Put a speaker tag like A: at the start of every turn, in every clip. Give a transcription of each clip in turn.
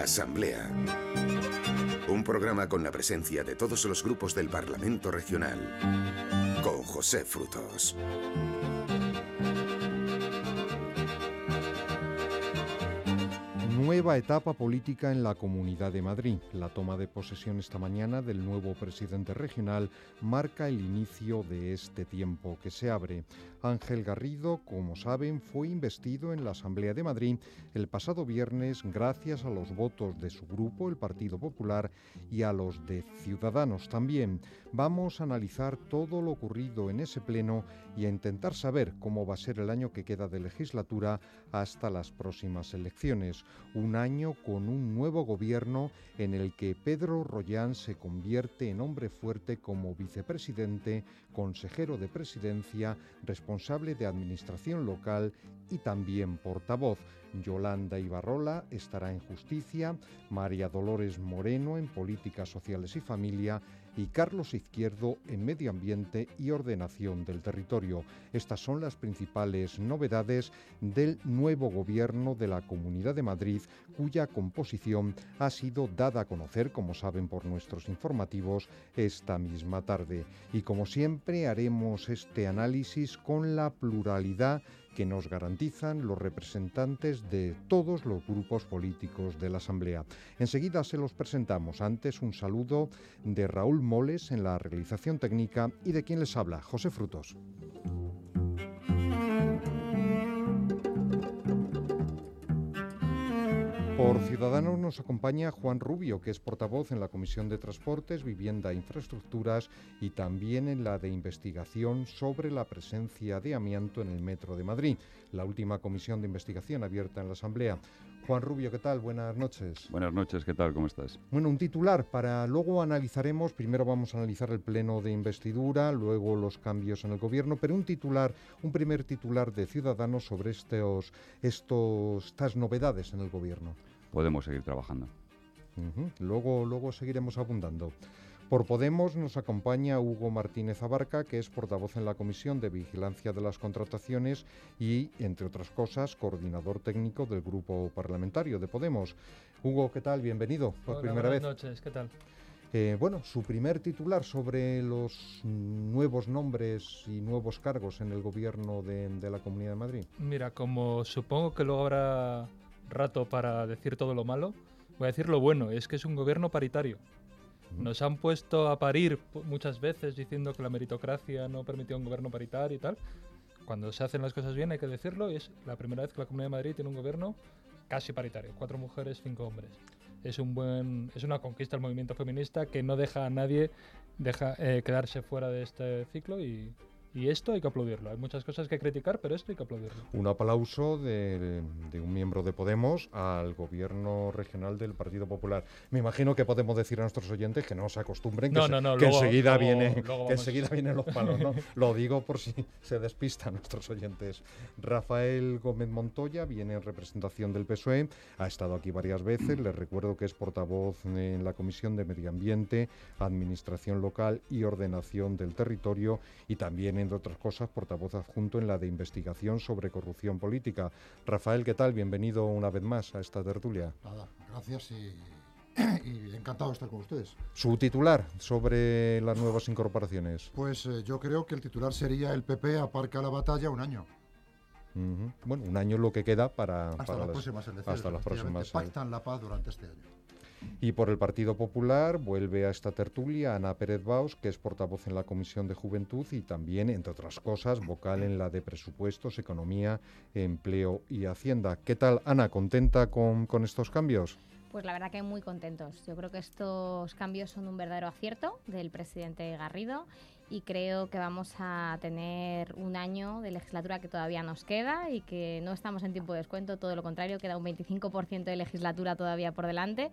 A: Asamblea. Un programa con la presencia de todos los grupos del Parlamento Regional. Con José Frutos.
B: Nueva etapa política en la Comunidad de Madrid. La toma de posesión esta mañana del nuevo presidente regional marca el inicio de este tiempo que se abre. Ángel Garrido, como saben, fue investido en la Asamblea de Madrid el pasado viernes gracias a los votos de su grupo, el Partido Popular, y a los de Ciudadanos también. Vamos a analizar todo lo ocurrido en ese pleno y a intentar saber cómo va a ser el año que queda de legislatura hasta las próximas elecciones. Un año con un nuevo gobierno en el que Pedro Rollán se convierte en hombre fuerte como vicepresidente, consejero de presidencia, responsable de administración local y también portavoz. Yolanda Ibarrola estará en justicia, María Dolores Moreno en políticas sociales y familia y Carlos Izquierdo en Medio Ambiente y Ordenación del Territorio. Estas son las principales novedades del nuevo gobierno de la Comunidad de Madrid, cuya composición ha sido dada a conocer, como saben por nuestros informativos, esta misma tarde. Y como siempre haremos este análisis con la pluralidad que nos garantizan los representantes de todos los grupos políticos de la Asamblea. Enseguida se los presentamos. Antes un saludo de Raúl Moles en la realización técnica y de quien les habla, José Frutos. Por Ciudadanos nos acompaña Juan Rubio, que es portavoz en la Comisión de Transportes, Vivienda e Infraestructuras y también en la de investigación sobre la presencia de amianto en el Metro de Madrid, la última comisión de investigación abierta en la Asamblea. Juan Rubio, ¿qué tal? Buenas noches.
C: Buenas noches, ¿qué tal? ¿Cómo estás?
B: Bueno, un titular para luego analizaremos, primero vamos a analizar el pleno de investidura, luego los cambios en el gobierno, pero un titular, un primer titular de Ciudadanos sobre estos, estos, estas novedades en el gobierno
C: podemos seguir trabajando.
B: Luego, luego seguiremos abundando. Por Podemos nos acompaña Hugo Martínez Abarca, que es portavoz en la Comisión de Vigilancia de las Contrataciones y, entre otras cosas, coordinador técnico del Grupo Parlamentario de Podemos. Hugo, ¿qué tal? Bienvenido
D: por
B: primera
D: buenas
B: vez.
D: Buenas noches, ¿qué tal?
B: Eh, bueno, su primer titular sobre los nuevos nombres y nuevos cargos en el gobierno de, de la Comunidad de Madrid.
D: Mira, como supongo que luego habrá rato para decir todo lo malo, voy a decir lo bueno, es que es un gobierno paritario. Nos han puesto a parir muchas veces diciendo que la meritocracia no permitía un gobierno paritario y tal. Cuando se hacen las cosas bien hay que decirlo y es la primera vez que la Comunidad de Madrid tiene un gobierno casi paritario, cuatro mujeres, cinco hombres. Es un buen, es una conquista del movimiento feminista que no deja a nadie deja, eh, quedarse fuera de este ciclo y, y esto hay que aplaudirlo. Hay muchas cosas que criticar, pero esto hay que aplaudirlo.
B: Un aplauso de, un miembro de Podemos al gobierno regional del Partido Popular. Me imagino que podemos decir a nuestros oyentes que no se acostumbren, que, enseguida, viene, que enseguida vienen los palos. ¿no? Lo digo por si se despistan nuestros oyentes. Rafael Gómez Montoya viene en representación del PSOE, ha estado aquí varias veces. Les recuerdo que es portavoz en la Comisión de Medio Ambiente, Administración Local y Ordenación del Territorio y también entre otras cosas, portavoz adjunto en la de investigación sobre corrupción política. Rafael, ¿qué tal? Bienvenido una vez más a esta tertulia.
E: Nada, gracias y, encantado de estar con ustedes.
B: ¿Su titular sobre las nuevas incorporaciones?
E: Pues eh, yo creo que el titular sería el PP aparca la batalla un año.
B: Bueno, un año es lo que queda para,
E: hasta las, próximas elecciones.
B: Hasta las próximas.
E: Pactan la paz durante este año.
B: Y por el Partido Popular vuelve a esta tertulia Ana Pérez Baus, que es portavoz en la Comisión de Juventud y también, entre otras cosas, vocal en la de Presupuestos, Economía, Empleo y Hacienda. ¿Qué tal, Ana? ¿Contenta con, con estos cambios?
F: Pues la verdad que muy contentos. Yo creo que estos cambios son un verdadero acierto del presidente Garrido y creo que vamos a tener un año de legislatura que todavía nos queda y que no estamos en tiempo de descuento, todo lo contrario, queda un 25% de legislatura todavía por delante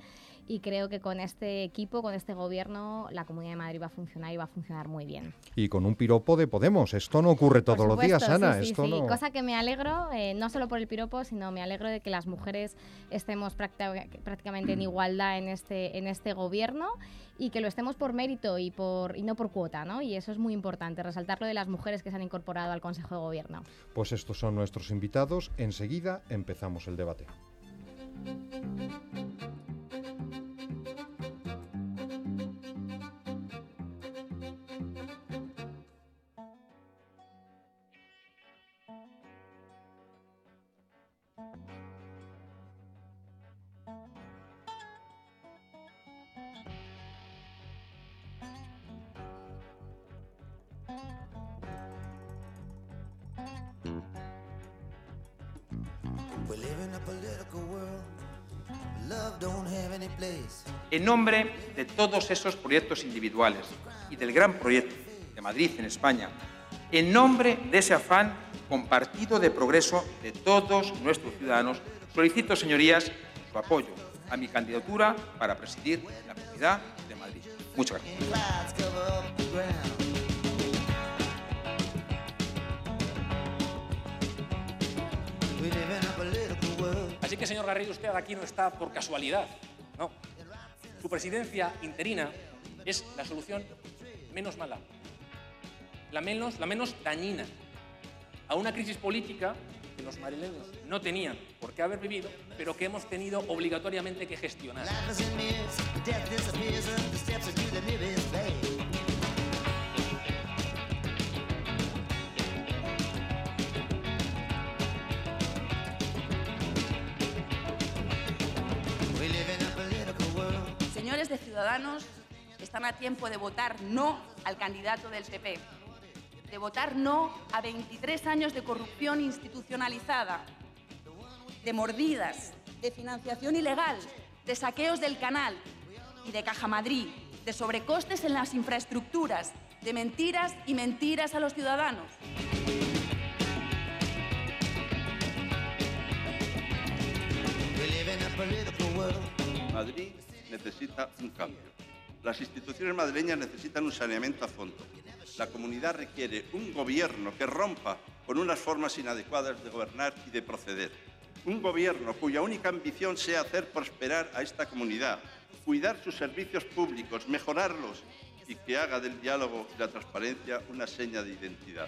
F: y creo que con este equipo, con este gobierno, la Comunidad de Madrid va a funcionar y va a funcionar muy bien.
B: Y con un piropo de Podemos, esto no ocurre todos los días, Ana.
F: Sí,
B: esto
F: sí, cosa que me alegro, eh, no solo por el piropo, sino me alegro de que las mujeres estemos prácticamente en igualdad en este, en este gobierno y que lo estemos por mérito y, por, y no por cuota, ¿no? Y eso es muy importante, resaltar lo de las mujeres que se han incorporado al Consejo de Gobierno.
B: Pues estos son nuestros invitados. Enseguida empezamos el debate.
G: En nombre de todos esos proyectos individuales y del gran proyecto de Madrid en España, en nombre de ese afán compartido de progreso de todos nuestros ciudadanos, solicito, señorías, su apoyo a mi candidatura para presidir la Comunidad de Madrid. Muchas gracias.
H: Que, señor Garrido, usted aquí no está por casualidad. No. Su presidencia interina es la solución menos mala, la menos, la menos dañina a una crisis política que los madrileños no tenían por qué haber vivido, pero que hemos tenido obligatoriamente que gestionar.
I: De Ciudadanos, están a tiempo de votar no al candidato del PP, de votar no a 23 años de corrupción institucionalizada, de mordidas, de financiación ilegal, de saqueos del canal y de Caja Madrid, de sobrecostes en las infraestructuras, de mentiras y mentiras a los ciudadanos.
J: Madrid necesita un cambio. Las instituciones madrileñas necesitan un saneamiento a fondo. La comunidad requiere un gobierno que rompa con unas formas inadecuadas de gobernar y de proceder. Un gobierno cuya única ambición sea hacer prosperar a esta comunidad, cuidar sus servicios públicos, mejorarlos y que haga del diálogo y la transparencia una seña de identidad.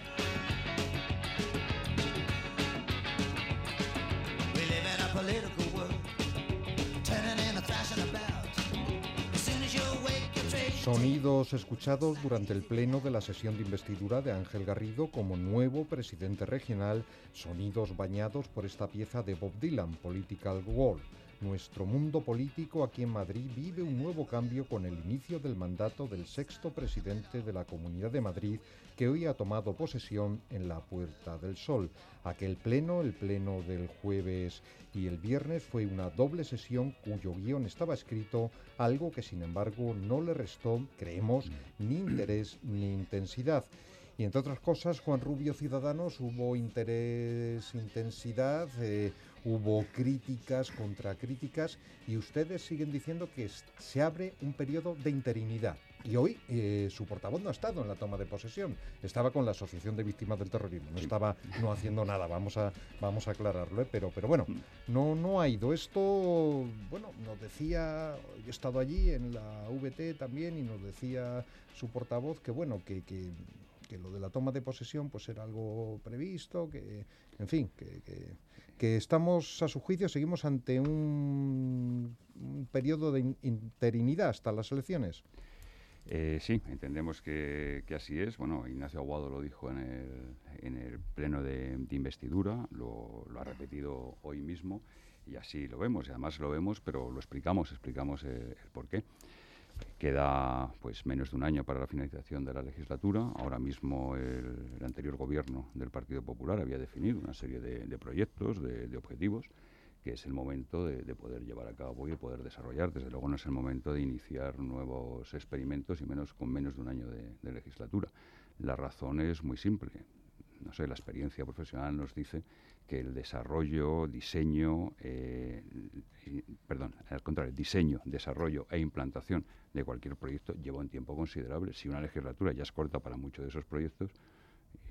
B: Sonidos escuchados durante el pleno de la sesión de investidura de Ángel Garrido como nuevo presidente regional, sonidos bañados por esta pieza de Bob Dylan, Political World. Nuestro mundo político aquí en Madrid vive un nuevo cambio con el inicio del mandato del sexto presidente de la Comunidad de Madrid, que hoy ha tomado posesión en la Puerta del Sol. Aquel pleno, el pleno del jueves y el viernes, fue una doble sesión cuyo guion estaba escrito, algo que sin embargo no le restó, creemos, ni interés ni intensidad. Y entre otras cosas, Juan Rubio Ciudadanos hubo interés, intensidad, eh, hubo críticas, contracríticas y ustedes siguen diciendo que se abre un periodo de interinidad. Y hoy eh, su portavoz no ha estado en la toma de posesión, estaba con la Asociación de Víctimas del Terrorismo, no estaba no haciendo nada, vamos a, vamos a aclararlo, ¿eh? pero, pero bueno, mm. no, no ha ido. Esto, bueno, nos decía, yo he estado allí en la VT también y nos decía su portavoz que bueno, que, que, que lo de la toma de posesión pues era algo previsto, que, en fin, que, que estamos, a su juicio, seguimos ante un, periodo de interinidad hasta las elecciones.
C: Eh, sí, entendemos que, así es. Bueno, Ignacio Aguado lo dijo en el, en el pleno de, investidura, lo, ha repetido hoy mismo y así lo vemos. Y además lo vemos, pero lo explicamos, explicamos el por qué. Queda pues menos de un año para la finalización de la legislatura. Ahora mismo el, anterior gobierno del Partido Popular había definido una serie de, proyectos, de, objetivos, que es el momento de, poder llevar a cabo y de poder desarrollar. Desde luego no es el momento de iniciar nuevos experimentos y menos con menos de un año de legislatura. La razón es muy simple. No sé, la experiencia profesional nos dice que el desarrollo, diseño, eh, perdón, al contrario, diseño, desarrollo e implantación de cualquier proyecto lleva un tiempo considerable. Si una legislatura ya es corta para muchos de esos proyectos,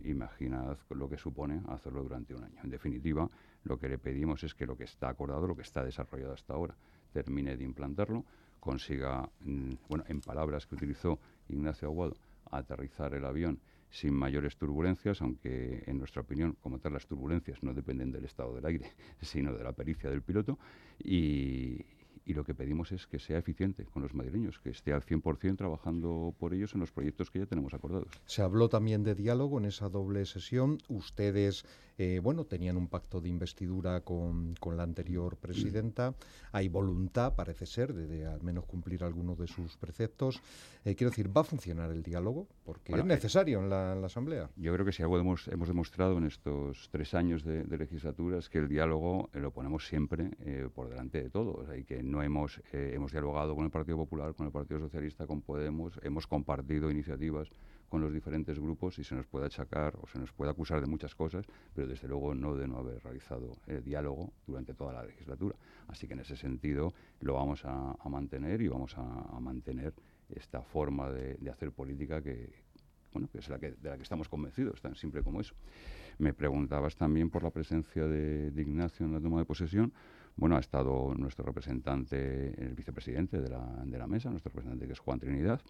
C: imaginad lo que supone hacerlo durante un año. En definitiva, lo que le pedimos es que lo que está acordado, lo que está desarrollado hasta ahora, termine de implantarlo, consiga, mm, bueno, en palabras que utilizó Ignacio Aguado, aterrizar el avión sin mayores turbulencias, aunque en nuestra opinión, como tal, las turbulencias no dependen del estado del aire, sino de la pericia del piloto. Y, lo que pedimos es que sea eficiente con los madrileños, que esté al 100% trabajando por ellos en los proyectos que ya tenemos acordados.
B: Se habló también de diálogo en esa doble sesión. Ustedes eh, bueno, tenían un pacto de investidura con, la anterior presidenta. Hay voluntad, parece ser, de, al menos cumplir algunos de sus preceptos. Eh, quiero decir, ¿va a funcionar el diálogo? Porque es necesario en la, Asamblea.
C: Yo creo que si algo hemos, hemos demostrado en estos tres años de, legislatura es que el diálogo lo ponemos siempre por delante de todo. y que no hemos, hemos dialogado con el Partido Popular, con el Partido Socialista, con Podemos, hemos compartido iniciativas con los diferentes grupos y se nos puede achacar o se nos puede acusar de muchas cosas, pero desde luego no de no haber realizado el diálogo durante toda la legislatura. Así que en ese sentido lo vamos a, mantener y vamos a, mantener esta forma de, hacer política que, bueno, que es la que, de la que estamos convencidos, tan simple como eso. Me preguntabas también por la presencia de, de Ignacio en la toma de posesión. Bueno, ha estado nuestro representante, el vicepresidente de la, de la mesa, nuestro representante que es Juan Trinidad.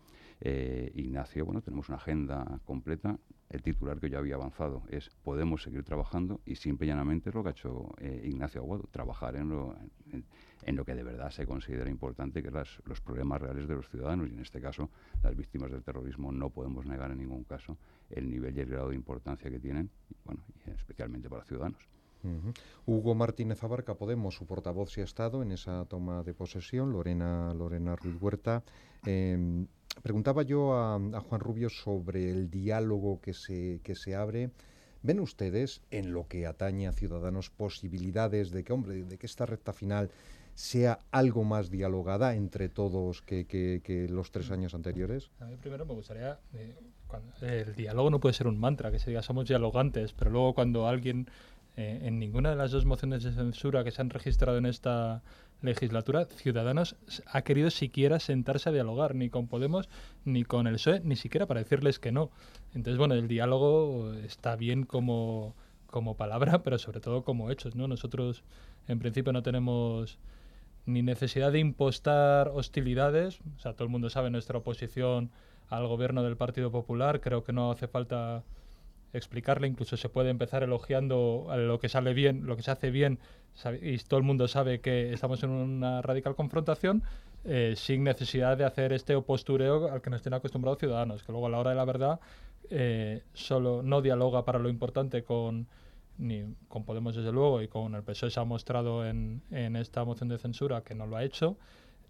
C: Eh, Ignacio, bueno, tenemos una agenda completa. El titular que yo había avanzado es podemos seguir trabajando y simple y llanamente es lo que ha hecho eh, Ignacio Aguado, trabajar en lo, en, lo que de verdad se considera importante, que es los problemas reales de los ciudadanos y en este caso las víctimas del terrorismo no podemos negar en ningún caso el nivel y el grado de importancia que tienen, bueno, especialmente para ciudadanos.
B: Hugo Martínez Abarca, Podemos, su portavoz se ha estado en esa toma de posesión, Lorena, Lorena Ruiz Huerta. Em, preguntaba yo a, Juan Rubio sobre el diálogo que se, que se abre. ¿Ven ustedes, en lo que atañe a Ciudadanos, posibilidades de que, hombre, de que esta recta final sea algo más dialogada entre todos que, los tres años anteriores?
D: A mí primero me gustaría... Eh, el diálogo no puede ser un mantra, que se diga somos dialogantes, pero luego cuando alguien eh, en ninguna de las dos mociones de censura que se han registrado en esta legislatura, Ciudadanos ha querido siquiera sentarse a dialogar, ni con Podemos, ni con el PSOE, ni siquiera para decirles que no. Entonces, bueno, el diálogo está bien como, como palabra, pero sobre todo como hechos, ¿no? Nosotros, en principio, no tenemos ni necesidad de impostar hostilidades, o sea, todo el mundo sabe nuestra oposición al gobierno del Partido Popular, creo que no hace falta explicarle, incluso se puede empezar elogiando lo que sale bien, lo que se hace bien, y todo el mundo sabe que estamos en una radical confrontación, eh, sin necesidad de hacer este postureo al que nos tienen acostumbrados ciudadanos, que luego a la hora de la verdad eh, solo no dialoga para lo importante con ni con Podemos desde luego y con el PSOE se ha mostrado en, en esta moción de censura que no lo ha hecho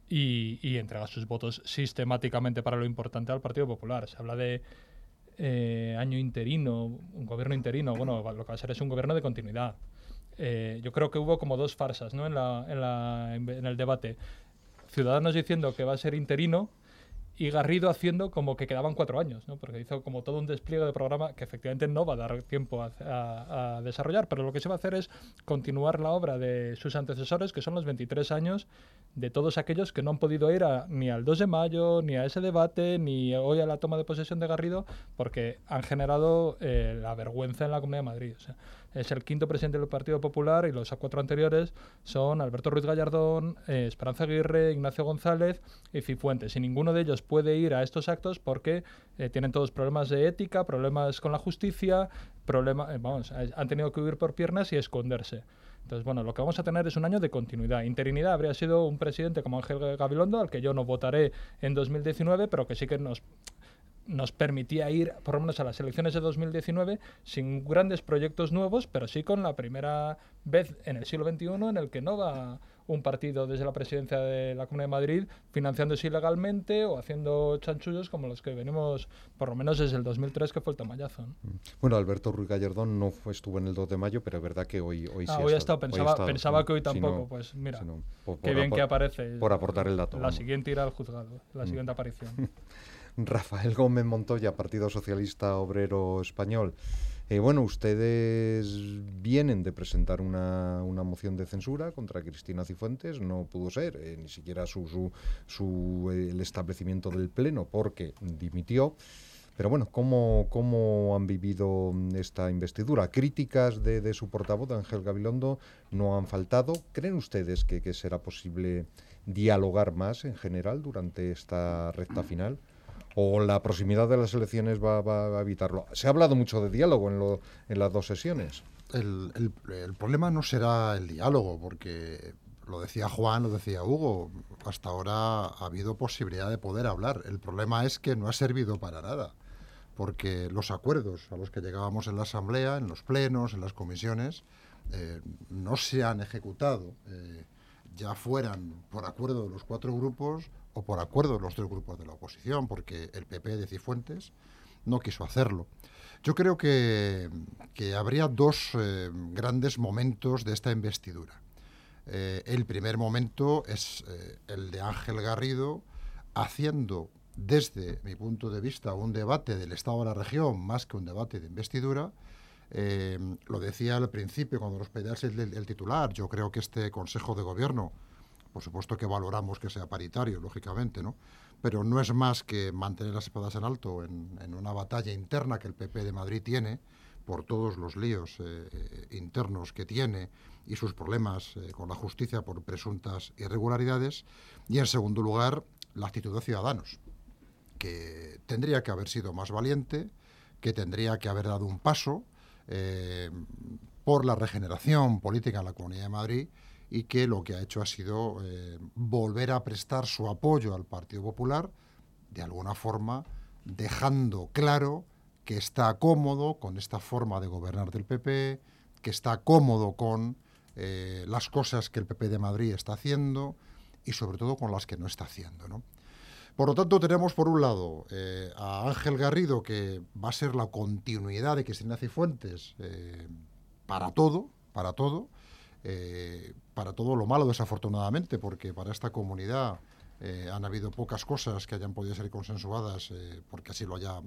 D: y, y entrega sus votos sistemáticamente para lo importante al Partido Popular. Se habla de eh, año interino, un gobierno interino, bueno, lo que va a ser es un gobierno de continuidad. Eh, yo creo que hubo como dos farsas ¿no? en, la, en, la, en el debate. Ciudadanos diciendo que va a ser interino y Garrido haciendo como que quedaban cuatro años, ¿no? porque hizo como todo un despliegue de programa que efectivamente no va a dar tiempo a, desarrollar, pero lo que se va a hacer es continuar la obra de sus antecesores, que son los 23 años de todos aquellos que no han podido ir ni al 2 de mayo, ni a ese debate, ni hoy a la toma de posesión de Garrido, porque han generado eh, la vergüenza en la Comunidad de Madrid. Es el quinto presidente del Partido Popular y los cuatro anteriores son Alberto Ruiz Gallardón, eh, Esperanza Aguirre, Ignacio González y Cifuentes. Y ninguno de ellos puede ir a estos actos porque eh, tienen todos problemas de ética, problemas con la justicia, problemas, eh, vamos, han tenido que huir por piernas y esconderse. Entonces, bueno, lo que vamos a tener es un año de continuidad. Interinidad habría sido un presidente como Ángel Gabilondo, al que yo no votaré en 2019, pero que sí que nos nos permitía ir por lo menos a las elecciones de 2019 sin grandes proyectos nuevos, pero sí con la primera vez en el siglo XXI en el que no va un partido desde la presidencia de la Comunidad de Madrid financiándose ilegalmente o haciendo chanchullos como los que venimos por lo menos desde el 2003 que fue el tamallazo. Mm.
B: Bueno, Alberto Ruiz Gallardón no fue, estuvo en el 2 de mayo, pero es verdad que hoy, hoy
D: ah,
B: sí
D: hoy ha estado. Pensaba, pensaba que hoy tampoco. pues mira, qué bien que aparece.
B: Por aportar el dato.
D: La siguiente irá al juzgado, la mm. siguiente aparición.
B: Rafael Gómez Montoya, Partido Socialista Obrero Español. Eh, bueno, ustedes vienen de presentar una, moción de censura contra Cristina Cifuentes, no pudo ser, eh, ni siquiera su, su, el establecimiento del Pleno, porque dimitió. Pero bueno, ¿cómo, cómo han vivido esta investidura? Críticas de, su portavoz, Ángel Gabilondo, no han faltado. ¿Creen ustedes que será posible dialogar más en general durante esta recta final? O la proximidad de las elecciones va, a evitarlo. Se ha hablado mucho de diálogo en, en las dos sesiones.
E: El, problema no será el diálogo, porque lo decía Juan, lo decía Hugo, hasta ahora ha habido posibilidad de poder hablar. El problema es que no ha servido para nada, porque los acuerdos a los que llegábamos en la Asamblea, en los plenos, en las comisiones, eh, no se han ejecutado, eh, ya fueran por acuerdo de los cuatro grupos o por acuerdo de los tres grupos de la oposición, porque el PP de Cifuentes no quiso hacerlo. Yo creo que, habría dos eh, grandes momentos de esta investidura. el primer momento es el de Ángel Garrido haciendo desde mi punto de vista un debate del Estado de la región más que un debate de investidura, eh, lo decía al principio cuando nos pedías el, titular. Yo creo que este Consejo de Gobierno, por supuesto que valoramos que sea paritario, lógicamente, ¿no? Pero no es más que mantener las espadas en alto en, una batalla interna que el PP de Madrid tiene por todos los líos eh, internos que tiene y sus problemas eh, con la justicia por presuntas irregularidades. Y en segundo lugar, la actitud de Ciudadanos, que tendría que haber sido más valiente, que tendría que haber dado un paso eh, por la regeneración política en la Comunidad de Madrid y que lo que ha hecho ha sido eh, volver a prestar su apoyo al Partido Popular, de alguna forma dejando claro que está cómodo con esta forma de gobernar del PP, que está cómodo con eh, las cosas que el PP de Madrid está haciendo y sobre todo con las que no está haciendo. ¿no? Por lo tanto, tenemos por un lado eh, a Ángel Garrido, que va a ser la continuidad de Cristina Cifuentes eh, para todo, para todo, eh, para todo lo malo desafortunadamente, porque para esta comunidad han habido pocas cosas que hayan podido ser consensuadas porque así lo haya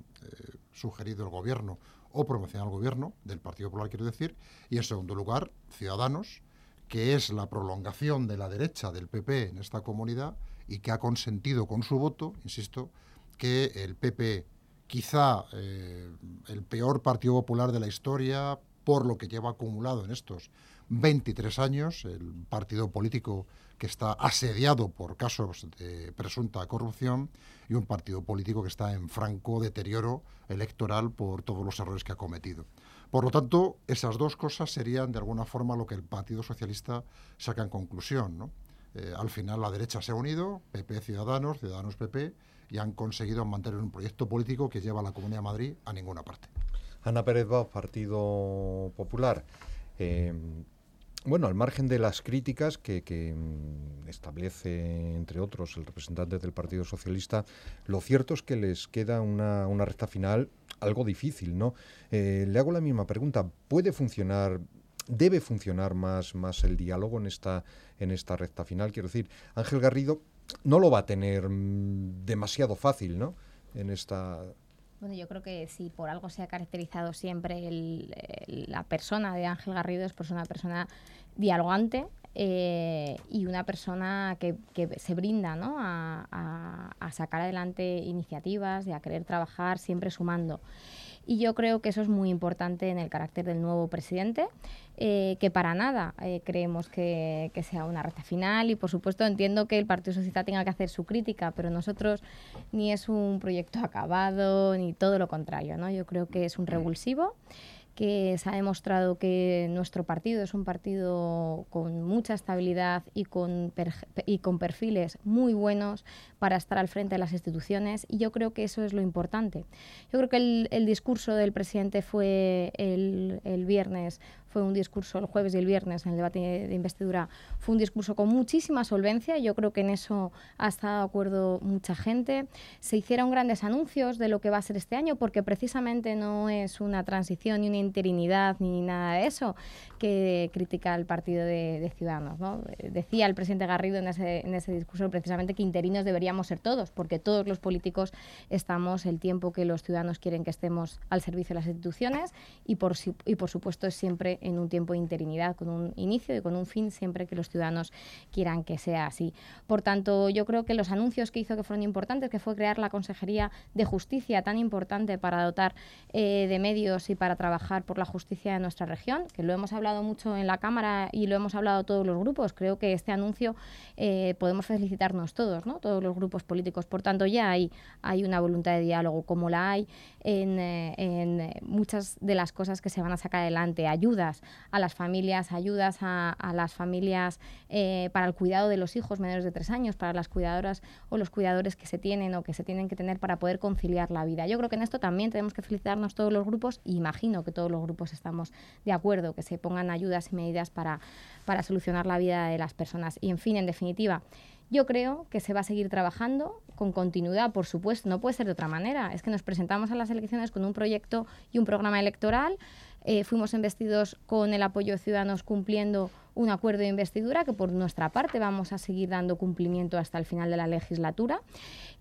E: sugerido el gobierno o promocionado el gobierno, del Partido Popular quiero decir, y en segundo lugar, Ciudadanos, que es la prolongación de la derecha del PP en esta comunidad, y que ha consentido con su voto, insisto, que el PP, quizá eh, el peor Partido Popular de la historia, por lo que lleva acumulado en estos 23 años, el partido político que está asediado por casos de presunta corrupción y un partido político que está en franco deterioro electoral por todos los errores que ha cometido. Por lo tanto, esas dos cosas serían de alguna forma lo que el Partido Socialista saca en conclusión. ¿no? Eh, al final la derecha se ha unido, PP Ciudadanos, Ciudadanos PP, y han conseguido mantener un proyecto político que lleva a la Comunidad de Madrid a ninguna parte.
B: Ana Pérez Bauz, Partido Popular. Eh, bueno, al margen de las críticas que, mm, establece, entre otros, el representante del Partido Socialista, lo cierto es que les queda una, recta final algo difícil, ¿no? Eh, le hago la misma pregunta. ¿Puede funcionar debe funcionar más, más el diálogo en esta, en esta recta final. Quiero decir, Ángel Garrido no lo va a tener mm, demasiado fácil, ¿no? En esta
F: bueno, yo creo que si por algo se ha caracterizado siempre la persona de Ángel Garrido es por ser una persona dialogante eh, y una persona que, se brinda ¿no? a, a, sacar adelante iniciativas y a querer trabajar siempre sumando. Y yo creo que eso es muy importante en el carácter del nuevo presidente, eh, que para nada eh, creemos que, sea una recta final y por supuesto entiendo que el Partido Socialista tenga que hacer su crítica, pero nosotros ni es un proyecto acabado ni todo lo contrario, ¿no? Yo creo que es un revulsivo que se ha demostrado que nuestro partido es un partido con mucha estabilidad y con, y con perfiles muy buenos para estar al frente de las instituciones y yo creo que eso es lo importante. Yo creo que el, el discurso del presidente fue el, el viernes fue un discurso el jueves y el viernes en el debate de investidura, fue un discurso con muchísima solvencia, yo creo que en eso ha estado de acuerdo mucha gente. Se hicieron grandes anuncios de lo que va a ser este año, porque precisamente no es una transición ni una interinidad ni nada de eso que critica el partido de, Ciudadanos. Decía el presidente Garrido en ese, en ese discurso precisamente que interinos deberíamos ser todos, porque todos los políticos estamos el tiempo que los ciudadanos quieren que estemos al servicio de las instituciones y por, y por supuesto es siempre en un tiempo de interinidad, con un inicio y con un fin, siempre que los ciudadanos quieran que sea así. Por tanto, yo creo que los anuncios que hizo que fueron importantes, que fue crear la Consejería de Justicia, tan importante para dotar eh, de medios y para trabajar por la justicia de nuestra región, que lo hemos hablado mucho en la Cámara y lo hemos hablado todos los grupos. Creo que este anuncio eh, podemos felicitarnos todos, ¿no? todos los grupos políticos. Por tanto, ya hay, hay una voluntad de diálogo, como la hay en, eh, en muchas de las cosas que se van a sacar adelante. Ayudas a las familias, ayudas a, a las familias eh, para el cuidado de los hijos menores de tres años, para las cuidadoras o los cuidadores que se tienen o que se tienen que tener para poder conciliar la vida. Yo creo que en esto también tenemos que felicitarnos todos los grupos imagino que todos los grupos estamos de acuerdo, que se pongan ayudas y medidas para, para solucionar la vida de las personas. Y en fin, en definitiva, yo creo que se va a seguir trabajando con continuidad, por supuesto, no puede ser de otra manera. Es que nos presentamos a las elecciones con un proyecto y un programa electoral, eh, fuimos investidos con el apoyo de Ciudadanos cumpliendo un acuerdo de investidura que por nuestra parte vamos a seguir dando cumplimiento hasta el final de la legislatura.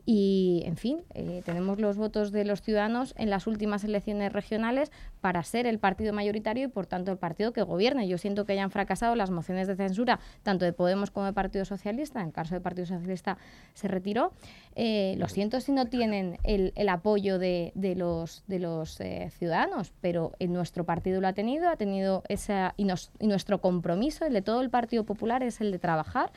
F: Y, en fin, eh, tenemos los votos de los ciudadanos en las últimas elecciones regionales para ser el partido mayoritario y, por tanto, el partido que gobierne. Yo siento que hayan fracasado las mociones de censura, tanto de Podemos como de Partido Socialista. En el caso del Partido Socialista se retiró. Eh, lo siento si no tienen el, el apoyo de, de, los, de los eh, ciudadanos, pero en nuestro partido lo ha tenido, ha tenido esa. Y, nos, y nuestro compromiso, el de todo el Partido Popular, es el de trabajar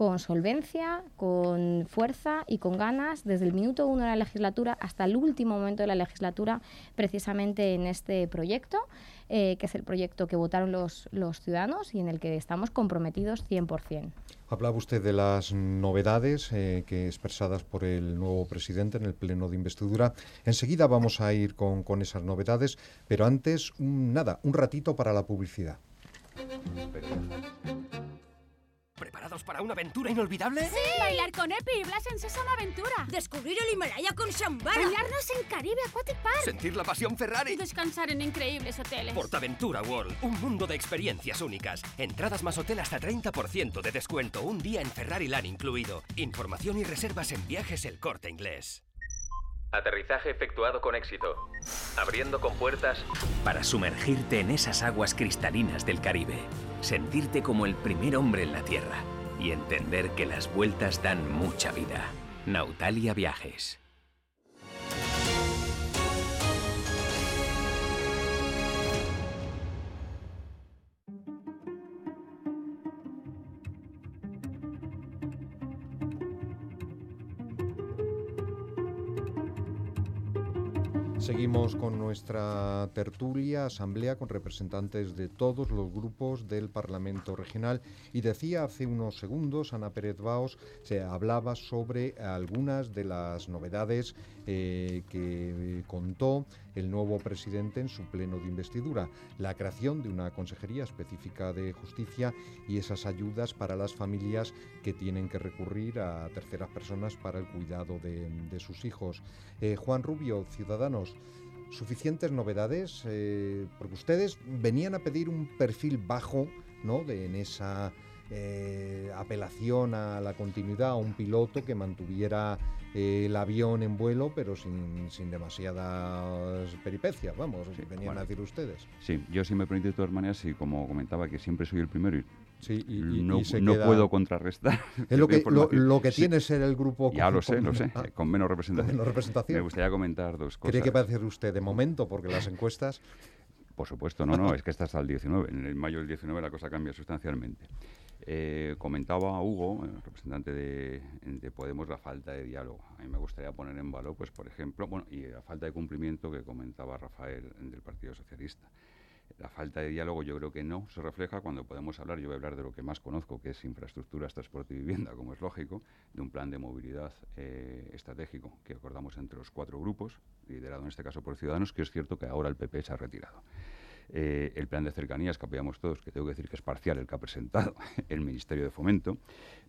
F: con solvencia, con fuerza y con ganas desde el minuto uno de la legislatura hasta el último momento de la legislatura, precisamente en este proyecto, eh, que es el proyecto que votaron los, ciudadanos y en el que estamos comprometidos 100%.
B: Hablaba usted de las novedades eh, que expresadas por el nuevo presidente en el pleno de investidura. Enseguida vamos a ir con, esas novedades, pero antes, nada, un ratito para la publicidad.
K: ¿Preparados para una aventura inolvidable?
L: ¡Sí! Bailar con Epi y Blas en Sésamo Aventura.
M: Descubrir el Himalaya con Shambhala.
L: Bañarnos en Caribe Aquatic Park.
K: Sentir la pasión Ferrari.
L: Descansar en increíbles hoteles.
K: Portaventura World, un mundo de experiencias únicas. Entradas más hotel hasta 30% de descuento. Un día en Ferrari Land incluido. Información y reservas en viajes El Corte Inglés.
N: Aterrizaje efectuado con éxito. Abriendo compuertas
O: para sumergirte en esas aguas cristalinas del Caribe. Sentirte como el primer hombre en la Tierra y entender que las vueltas dan mucha vida. Nautalia Viajes.
B: Seguimos con nuestra tertulia, asamblea con representantes de todos los grupos del Parlamento Regional. Y decía hace unos segundos Ana Pérez Baos se hablaba sobre algunas de las novedades eh, que contó el nuevo presidente en su pleno de investidura, la creación de una consejería específica de justicia y esas ayudas para las familias que tienen que recurrir a terceras personas para el cuidado de, sus hijos. Eh, Juan Rubio, Ciudadanos, suficientes novedades, eh, porque ustedes venían a pedir un perfil bajo, ¿no? De, en esa eh, apelación a la continuidad, a un piloto que mantuviera eh, el avión en vuelo, pero sin, sin demasiadas peripecias, vamos,
C: Sí,
B: venían
C: bueno.
B: a decir ustedes.
C: Sí, yo si me permite de todas maneras, y como comentaba que siempre soy el primero y,
B: Sí, y- y-
C: no,
B: y se
C: no
B: queda-
C: puedo contrarrestar.
B: Es lo que, lo, que
C: Sí,
B: tiene ser el grupo
C: Ya lo sé, lo sé,
B: Ah,
C: con menos representación.
B: menos representación.
C: Me gustaría comentar dos cosas.
B: ¿Cree que va a hacer usted de momento? Porque las encuestas...
C: Por supuesto, no, no, es que está hasta el 19. En el mayo del 19 la cosa cambia sustancialmente. Eh, comentaba Hugo, el representante de, de Podemos, la falta de diálogo. A mí me gustaría poner en valor, pues, por ejemplo, bueno, y la falta de cumplimiento que comentaba Rafael del Partido Socialista. La falta de diálogo yo creo que no se refleja cuando podemos hablar, yo voy a hablar de lo que más conozco, que es infraestructuras, transporte y vivienda, como es lógico, de un plan de movilidad eh, estratégico que acordamos entre los cuatro grupos, liderado en este caso por Ciudadanos, que es cierto que ahora el PP se ha retirado. Eh, el plan de cercanías que apoyamos todos, que tengo que decir que es parcial el que ha presentado el Ministerio de Fomento,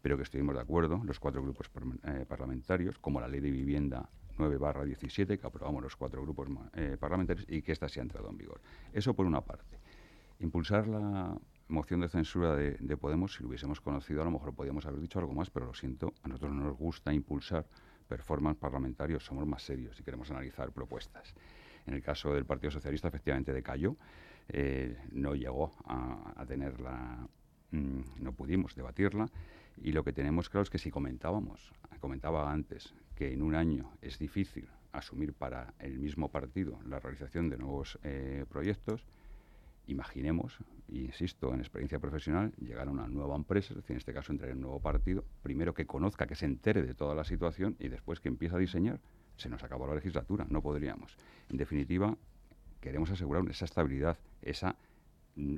C: pero que estuvimos de acuerdo, los cuatro grupos eh, parlamentarios, como la Ley de Vivienda 9 barra 17, que aprobamos los cuatro grupos eh, parlamentarios y que ésta se ha entrado en vigor. Eso por una parte. Impulsar la moción de censura de, de Podemos, si lo hubiésemos conocido, a lo mejor podíamos haber dicho algo más, pero lo siento, a nosotros no nos gusta impulsar performance parlamentarios, somos más serios y queremos analizar propuestas. En el caso del Partido Socialista, efectivamente decayó, eh, no llegó a, a tener la, mm, no pudimos debatirla y lo que tenemos claro es que si comentábamos, comentaba antes, que en un año es difícil asumir para el mismo partido la realización de nuevos eh, proyectos, imaginemos, insisto, en experiencia profesional, llegar a una nueva empresa, es decir, en este caso entrar en un nuevo partido, primero que conozca, que se entere de toda la situación y después que empiece a diseñar. Se nos acabó la legislatura, no podríamos. En definitiva, queremos asegurar esa estabilidad, esa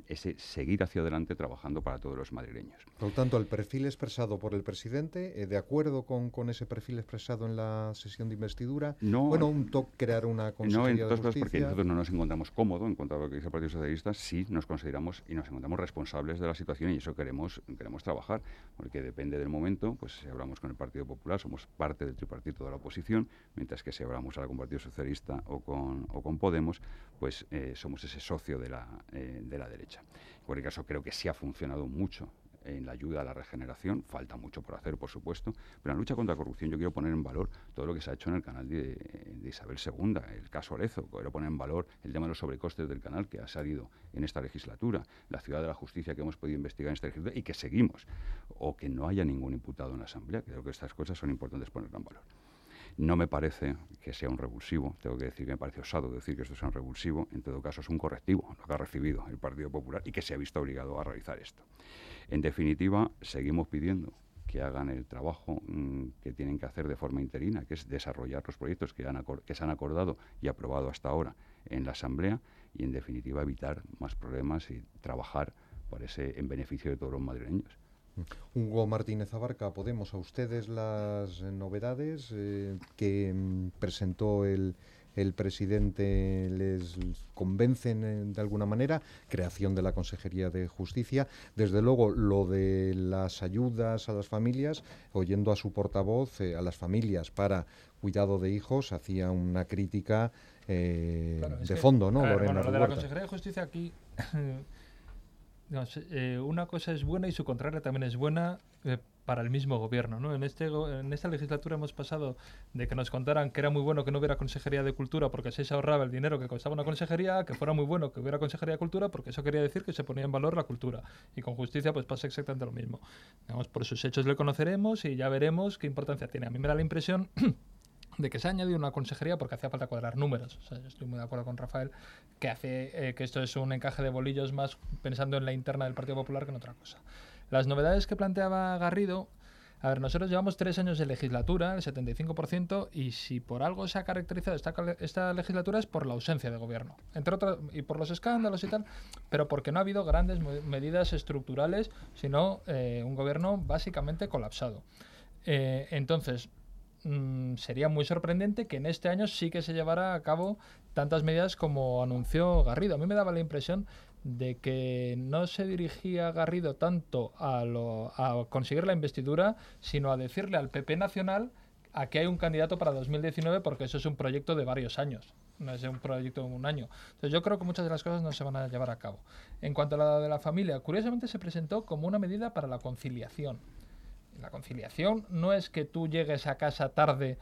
C: ese seguir hacia adelante trabajando para todos los madrileños.
B: Por lo tanto, el perfil expresado por el presidente, eh, ¿de acuerdo con, con, ese perfil expresado en la sesión de investidura?
C: No,
B: bueno, un toque crear una consejería
C: no, en cosas porque nosotros no nos encontramos cómodos en cuanto a lo que dice el Partido Socialista, sí nos consideramos y nos encontramos responsables de la situación y eso queremos queremos trabajar, porque depende del momento, pues si hablamos con el Partido Popular, somos parte del tripartito de la oposición, mientras que si hablamos ahora con el Partido Socialista o con, o con Podemos, pues eh, somos ese socio de la, eh, de la derecha. En cualquier caso, creo que sí ha funcionado mucho en la ayuda a la regeneración. Falta mucho por hacer, por supuesto, pero en la lucha contra la corrupción yo quiero poner en valor todo lo que se ha hecho en el canal de, Isabel II, el caso Arezo. Quiero poner en valor el tema de los sobrecostes del canal que ha salido en esta legislatura, la ciudad de la justicia que hemos podido investigar en esta legislatura y que seguimos, o que no haya ningún imputado en la Asamblea. Creo que estas cosas son importantes ponerlas en valor. No me parece que sea un revulsivo, tengo que decir que me parece osado decir que esto sea un revulsivo, en todo caso es un correctivo lo que ha recibido el Partido Popular y que se ha visto obligado a realizar esto. En definitiva, seguimos pidiendo que hagan el trabajo mm, que tienen que hacer de forma interina, que es desarrollar los proyectos que, que se han acordado y aprobado hasta ahora en la Asamblea y, en definitiva, evitar más problemas y trabajar por ese, en beneficio de todos los madrileños.
B: Hugo Martínez Abarca, Podemos, a ustedes las novedades eh, que mm, presentó el, presidente les convencen eh, de alguna manera, creación de la Consejería de Justicia. Desde luego, lo de las ayudas a las familias, oyendo a su portavoz, eh, a las familias para cuidado de hijos, hacía una crítica de fondo, ¿no?
D: Lorena lo de la Consejería de Justicia aquí Eh, una cosa es buena y su contraria también es buena eh, para el mismo gobierno. ¿no? En, este, en esta legislatura hemos pasado de que nos contaran que era muy bueno que no hubiera Consejería de Cultura porque así se ahorraba el dinero que costaba una consejería, que fuera muy bueno que hubiera Consejería de Cultura porque eso quería decir que se ponía en valor la cultura. Y con justicia pues pasa exactamente lo mismo. Digamos, por sus hechos le conoceremos y ya veremos qué importancia tiene. A mí me da la impresión de que se ha añadido una consejería porque hacía falta cuadrar números. Estoy muy de acuerdo con Rafael que hace eh, que esto es un encaje de bolillos más pensando en la interna del Partido Popular que en otra cosa. Las novedades que planteaba Garrido, a ver, nosotros llevamos tres años de legislatura, el 75%, y si por algo se ha caracterizado esta, esta legislatura es por la ausencia de gobierno, entre otras, y por los escándalos y tal, pero porque no ha habido grandes medidas estructurales, sino eh, un gobierno básicamente colapsado. Eh, entonces, Mm, sería muy sorprendente que en este año sí que se llevara a cabo tantas medidas como anunció Garrido. A mí me daba la impresión de que no se dirigía Garrido tanto a, a conseguir la investidura, sino a decirle al PP Nacional a que hay un candidato para 2019 porque eso es un proyecto de varios años, no es un proyecto de un año. Entonces yo creo que muchas de las cosas no se van a llevar a cabo. En cuanto a la de la familia, curiosamente se presentó como una medida para la conciliación. La conciliación no es que tú llegues a casa tarde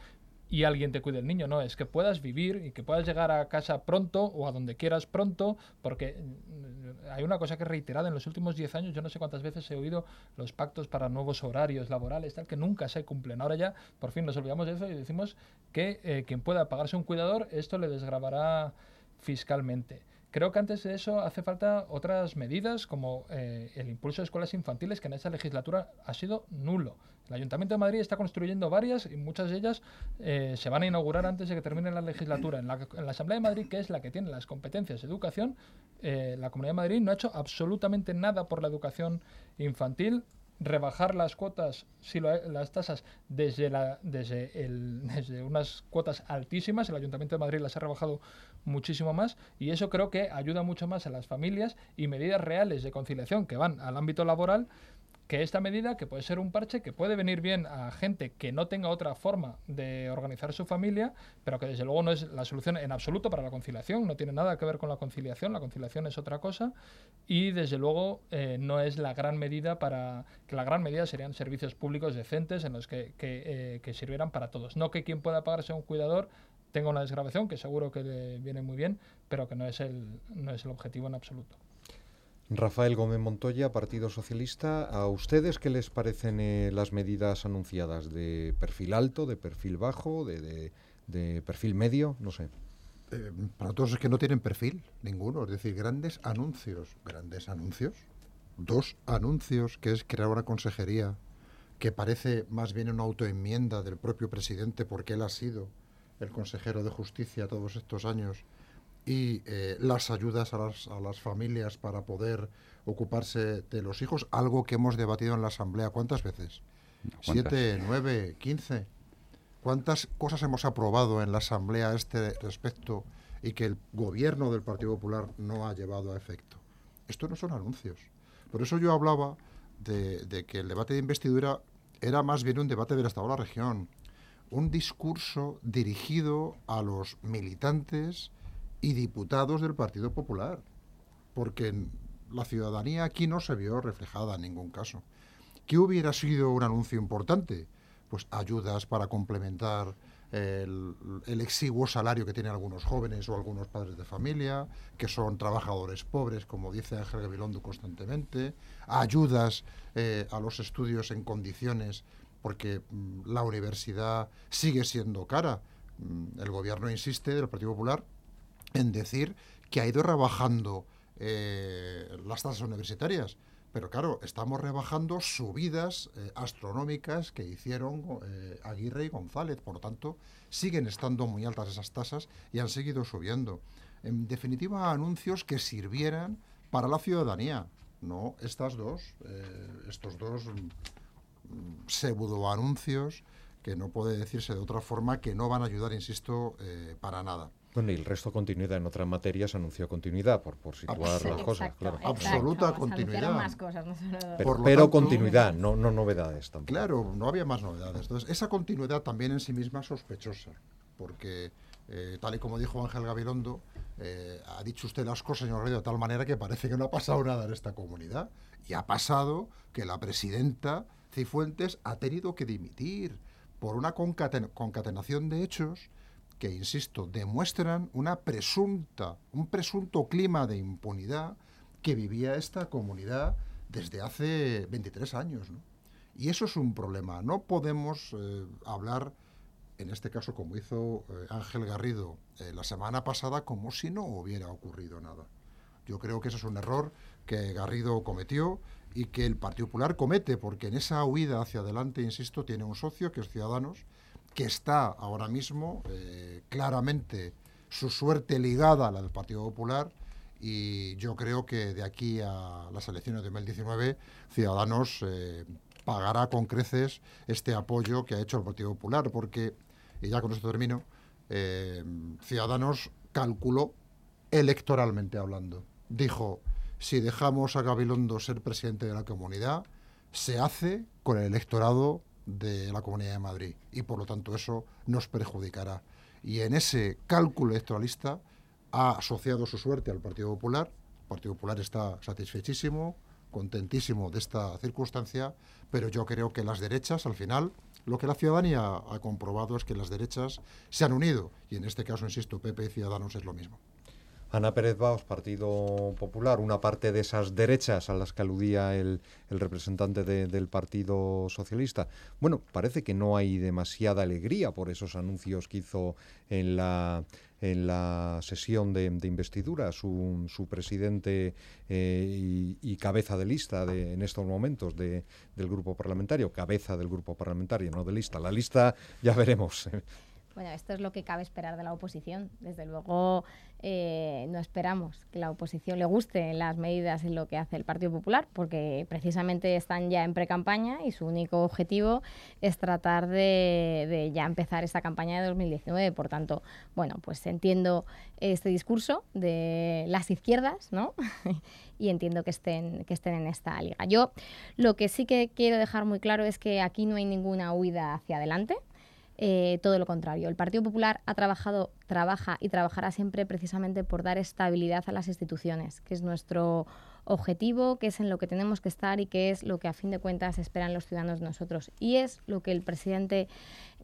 D: y alguien te cuide el niño, no, es que puedas vivir y que puedas llegar a casa pronto o a donde quieras pronto, porque mm, hay una cosa que reiterada en los últimos 10 años, yo no sé cuántas veces he oído los pactos para nuevos horarios laborales, tal, que nunca se cumplen. Ahora ya, por fin, nos olvidamos de eso y decimos que eh, quien pueda pagarse un cuidador, esto le desgravará fiscalmente. Creo que antes de eso hace falta otras medidas como eh, el impulso de escuelas infantiles, que en esta legislatura ha sido nulo. El Ayuntamiento de Madrid está construyendo varias y muchas de ellas eh, se van a inaugurar antes de que termine la legislatura. En la, Asamblea de Madrid, que es la que tiene las competencias de educación, eh, la Comunidad de Madrid no ha hecho absolutamente nada por la educación infantil rebajar las cuotas, si las tasas desde, la, desde, el, desde unas cuotas altísimas, el Ayuntamiento de Madrid las ha rebajado muchísimo más y eso creo que ayuda mucho más a las familias y medidas reales de conciliación que van al ámbito laboral que esta medida, que puede ser un parche, que puede venir bien a gente que no tenga otra forma de organizar su familia, pero que desde luego no es la solución en absoluto para la conciliación, no tiene nada que ver con la conciliación, la conciliación es otra cosa, y desde luego eh, no es la gran medida para, que la gran medida serían servicios públicos decentes en los que, que, eh, sirvieran para todos. No que quien pueda pagarse un cuidador tenga una desgrabación, que seguro que le viene muy bien, pero que no es el, no es el objetivo en absoluto.
B: Rafael Gómez Montoya, Partido Socialista. ¿A ustedes qué les parecen eh, las medidas anunciadas de perfil alto, de perfil bajo, de, de perfil medio, no sé.
E: Eh, para todos es que no tienen perfil ninguno, es decir, grandes anuncios, grandes anuncios, dos anuncios, que es crear una consejería que parece más bien una autoenmienda del propio presidente porque él ha sido el consejero de justicia todos estos años y eh, las ayudas a las, a las familias para poder ocuparse de los hijos, algo que hemos debatido en la Asamblea. ¿Cuántas veces? ¿Siete, nueve, quince? ¿Cuántas cosas hemos aprobado en la Asamblea a este respecto y que el gobierno del Partido Popular no ha llevado a efecto? Esto no son anuncios. Por eso yo hablaba de, de que el debate de investidura era más bien un debate del Estado de la región, un discurso dirigido a los militantes y diputados del Partido Popular, porque la ciudadanía aquí no se vio reflejada en ningún caso. ¿Qué hubiera sido un anuncio importante? Pues ayudas para complementar el, exiguo salario que tienen algunos jóvenes o algunos padres de familia, que son trabajadores pobres, como dice Ángel Gabilondo constantemente, ayudas eh, a los estudios en condiciones, porque mm, la universidad sigue siendo cara. Mm, el gobierno insiste, del Partido Popular, en decir que ha ido rebajando eh, las tasas universitarias. Pero claro, estamos rebajando subidas eh, astronómicas que hicieron eh, Aguirre y González. Por lo tanto, siguen estando muy altas esas tasas y han seguido subiendo. En definitiva, anuncios que sirvieran para la ciudadanía, no estas dos, estos dos mm, pseudo anuncios que no puede decirse de otra forma que no van a ayudar, insisto, para nada.
B: Bueno, y el resto continuidad en otras materias anunció continuidad, por, por situar las cosas, claro.
E: Absoluta continuidad.
F: Más cosas, no
B: pero, continuidad, no, no novedades tampoco.
E: Claro, no había más novedades. Entonces, esa continuidad también en sí misma es sospechosa, porque, eh, tal y como dijo Ángel Gabilondo, eh, ha dicho usted las cosas, señor Rey, de tal manera que parece que no ha pasado nada en esta comunidad. Y ha pasado que la presidenta Cifuentes ha tenido que dimitir por una concatenación de hechos que, insisto, demuestran una presunta, un presunto clima de impunidad que vivía esta comunidad desde hace 23 años. Y eso es un problema. No podemos eh, hablar, en este caso como hizo eh, Ángel Garrido eh, la semana pasada, como si no hubiera ocurrido nada. Yo creo que ese es un error que Garrido cometió y que el Partido Popular comete, porque en esa huida hacia adelante, insisto, tiene un socio que es Ciudadanos, que está ahora mismo eh, claramente su suerte ligada a la del Partido Popular y yo creo que de aquí a las elecciones de 2019 Ciudadanos eh, pagará con creces este apoyo que ha hecho el Partido Popular porque, y ya con esto termino, eh, Ciudadanos calculó electoralmente hablando. Dijo, si dejamos a Gabilondo ser presidente de la comunidad, se hace con el electorado de la Comunidad de Madrid y por lo tanto eso nos perjudicará. Y en ese cálculo electoralista ha asociado su suerte al Partido Popular. El Partido Popular está satisfechísimo, contentísimo de esta circunstancia, pero yo creo que las derechas, al final, lo que la ciudadanía ha comprobado es que las derechas se han unido y en este caso, insisto, PP y Ciudadanos es lo mismo.
B: Ana Pérez Baos, Partido Popular, una parte de esas derechas a las que aludía el, representante del Partido Socialista. Bueno, parece que no hay demasiada alegría por esos anuncios que hizo en la, sesión de, investidura su, presidente eh, y, cabeza de lista de, en estos momentos del grupo parlamentario, cabeza del grupo parlamentario, no de lista. La lista ya veremos.
F: Bueno, esto es lo que cabe esperar de la oposición. Desde luego, eh, no esperamos que la oposición le guste las medidas en lo que hace el Partido Popular, porque precisamente están ya en pre-campaña y su único objetivo es tratar de, ya empezar esta campaña de 2019. Por tanto, bueno, pues entiendo este discurso de las izquierdas, ¿no? y entiendo que estén, que estén en esta liga. Yo lo que sí que quiero dejar muy claro es que aquí no hay ninguna huida hacia adelante. Eh, todo lo contrario. El Partido Popular ha trabajado, trabaja y trabajará siempre precisamente por dar estabilidad a las instituciones, que es nuestro objetivo, que es en lo que tenemos que estar y que es lo que a fin de cuentas esperan los ciudadanos de nosotros. Y es lo que el presidente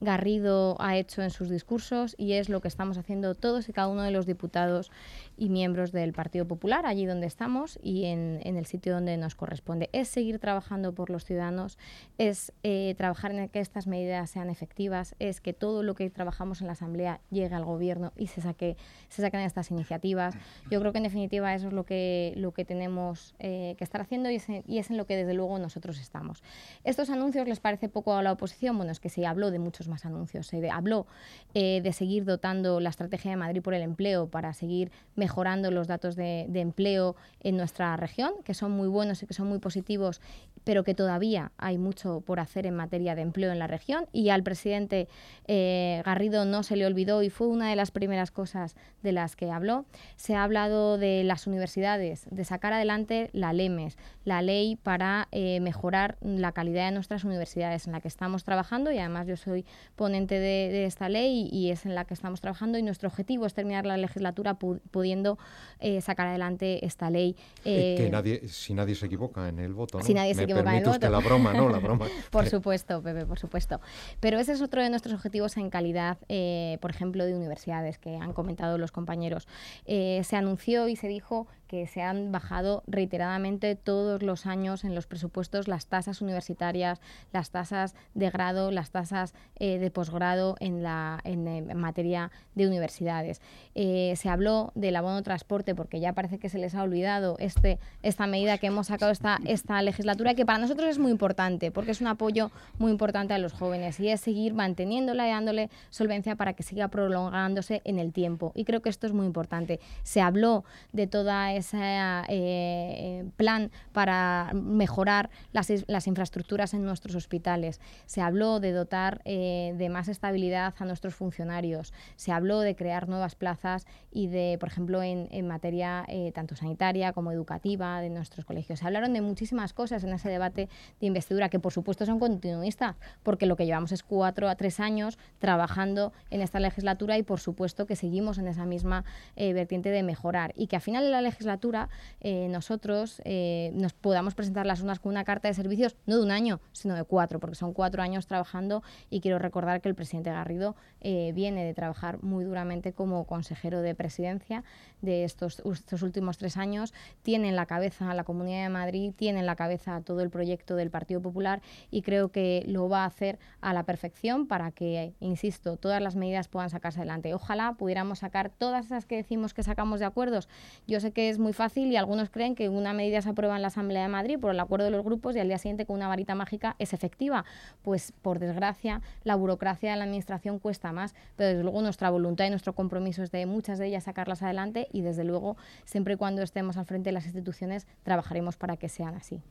F: Garrido ha hecho en sus discursos y es lo que estamos haciendo todos y cada uno de los diputados y miembros del Partido Popular, allí donde estamos y en, el sitio donde nos corresponde. Es seguir trabajando por los ciudadanos, es eh, trabajar en que estas medidas sean efectivas, es que todo lo que trabajamos en la Asamblea llegue al Gobierno y se, saque, se saquen estas iniciativas. Yo creo que en definitiva eso es lo que, lo que tenemos eh, que estar haciendo y es en lo que desde luego nosotros estamos. ¿Estos anuncios les parece poco a la oposición? Bueno, es que se habló de muchos más anuncios. Se habló eh, de seguir dotando la estrategia de Madrid por el empleo para seguir mejorando mejorando los datos de, empleo en nuestra región, que son muy buenos y que son muy positivos, pero que todavía hay mucho por hacer en materia de empleo en la región. Y al presidente eh, Garrido no se le olvidó y fue una de las primeras cosas de las que habló. Se ha hablado de las universidades, de sacar adelante la LEMES, la ley para eh, mejorar la calidad de nuestras universidades, en la que estamos trabajando y además yo soy ponente de, esta ley y, es en la que estamos trabajando y nuestro objetivo es terminar la legislatura pudiendo eh, sacar adelante esta ley.
B: Que nadie, si nadie se equivoca en el voto, ¿no?
F: Si nadie se equivoca el voto.
B: la broma, ¿no? La broma.
F: por supuesto, Pepe, por supuesto. Pero ese es otro de nuestros objetivos en calidad, eh, por ejemplo, de universidades que han comentado los compañeros. se anunció y se dijo que se han bajado reiteradamente todos los años en los presupuestos las tasas universitarias, las tasas de grado, las tasas eh, de posgrado en, la, en, materia de universidades. Eh, se habló del abono transporte porque ya parece que se les ha olvidado este, esta medida que hemos sacado esta, esta legislatura que para nosotros es muy importante porque es un apoyo muy importante a los jóvenes y es seguir manteniéndola y dándole solvencia para que siga prolongándose en el tiempo. Y creo que esto es muy importante. Se habló de toda ese eh, plan para mejorar las, las, infraestructuras en nuestros hospitales. Se habló de dotar eh, de más estabilidad a nuestros funcionarios. Se habló de crear nuevas plazas y de, por ejemplo, en, en materia eh, tanto sanitaria como educativa de nuestros colegios. Se hablaron de muchísimas cosas en ese debate de investidura que, por supuesto, son continuistas, porque lo que llevamos es cuatro a tres años trabajando en esta legislatura y, por supuesto, que seguimos en esa misma vertiente de mejorar. Y que a final de la legislatura eh, nosotros eh, nos podamos presentar las unas con una carta de servicios, no de un año, sino de cuatro, porque son cuatro años trabajando. Y quiero recordar que el presidente Garrido eh, viene de trabajar muy duramente como consejero de presidencia de estos, estos últimos tres años, tiene en la cabeza a la Comunidad de Madrid, tiene en la cabeza todo el proyecto del Partido Popular y creo que lo va a hacer a la perfección para que, insisto, todas las medidas puedan sacarse adelante. Ojalá pudiéramos sacar todas esas que decimos que sacamos de acuerdos. Yo sé que es muy fácil y algunos creen que una medida se aprueba en la Asamblea de Madrid por el acuerdo de los grupos y al día siguiente con una varita mágica es efectiva. Pues por desgracia la burocracia de la Administración cuesta más, pero desde luego nuestra voluntad y nuestro compromiso es de muchas de ellas sacarlas adelante y desde luego siempre y cuando estemos al frente de las instituciones trabajaremos para que sean así.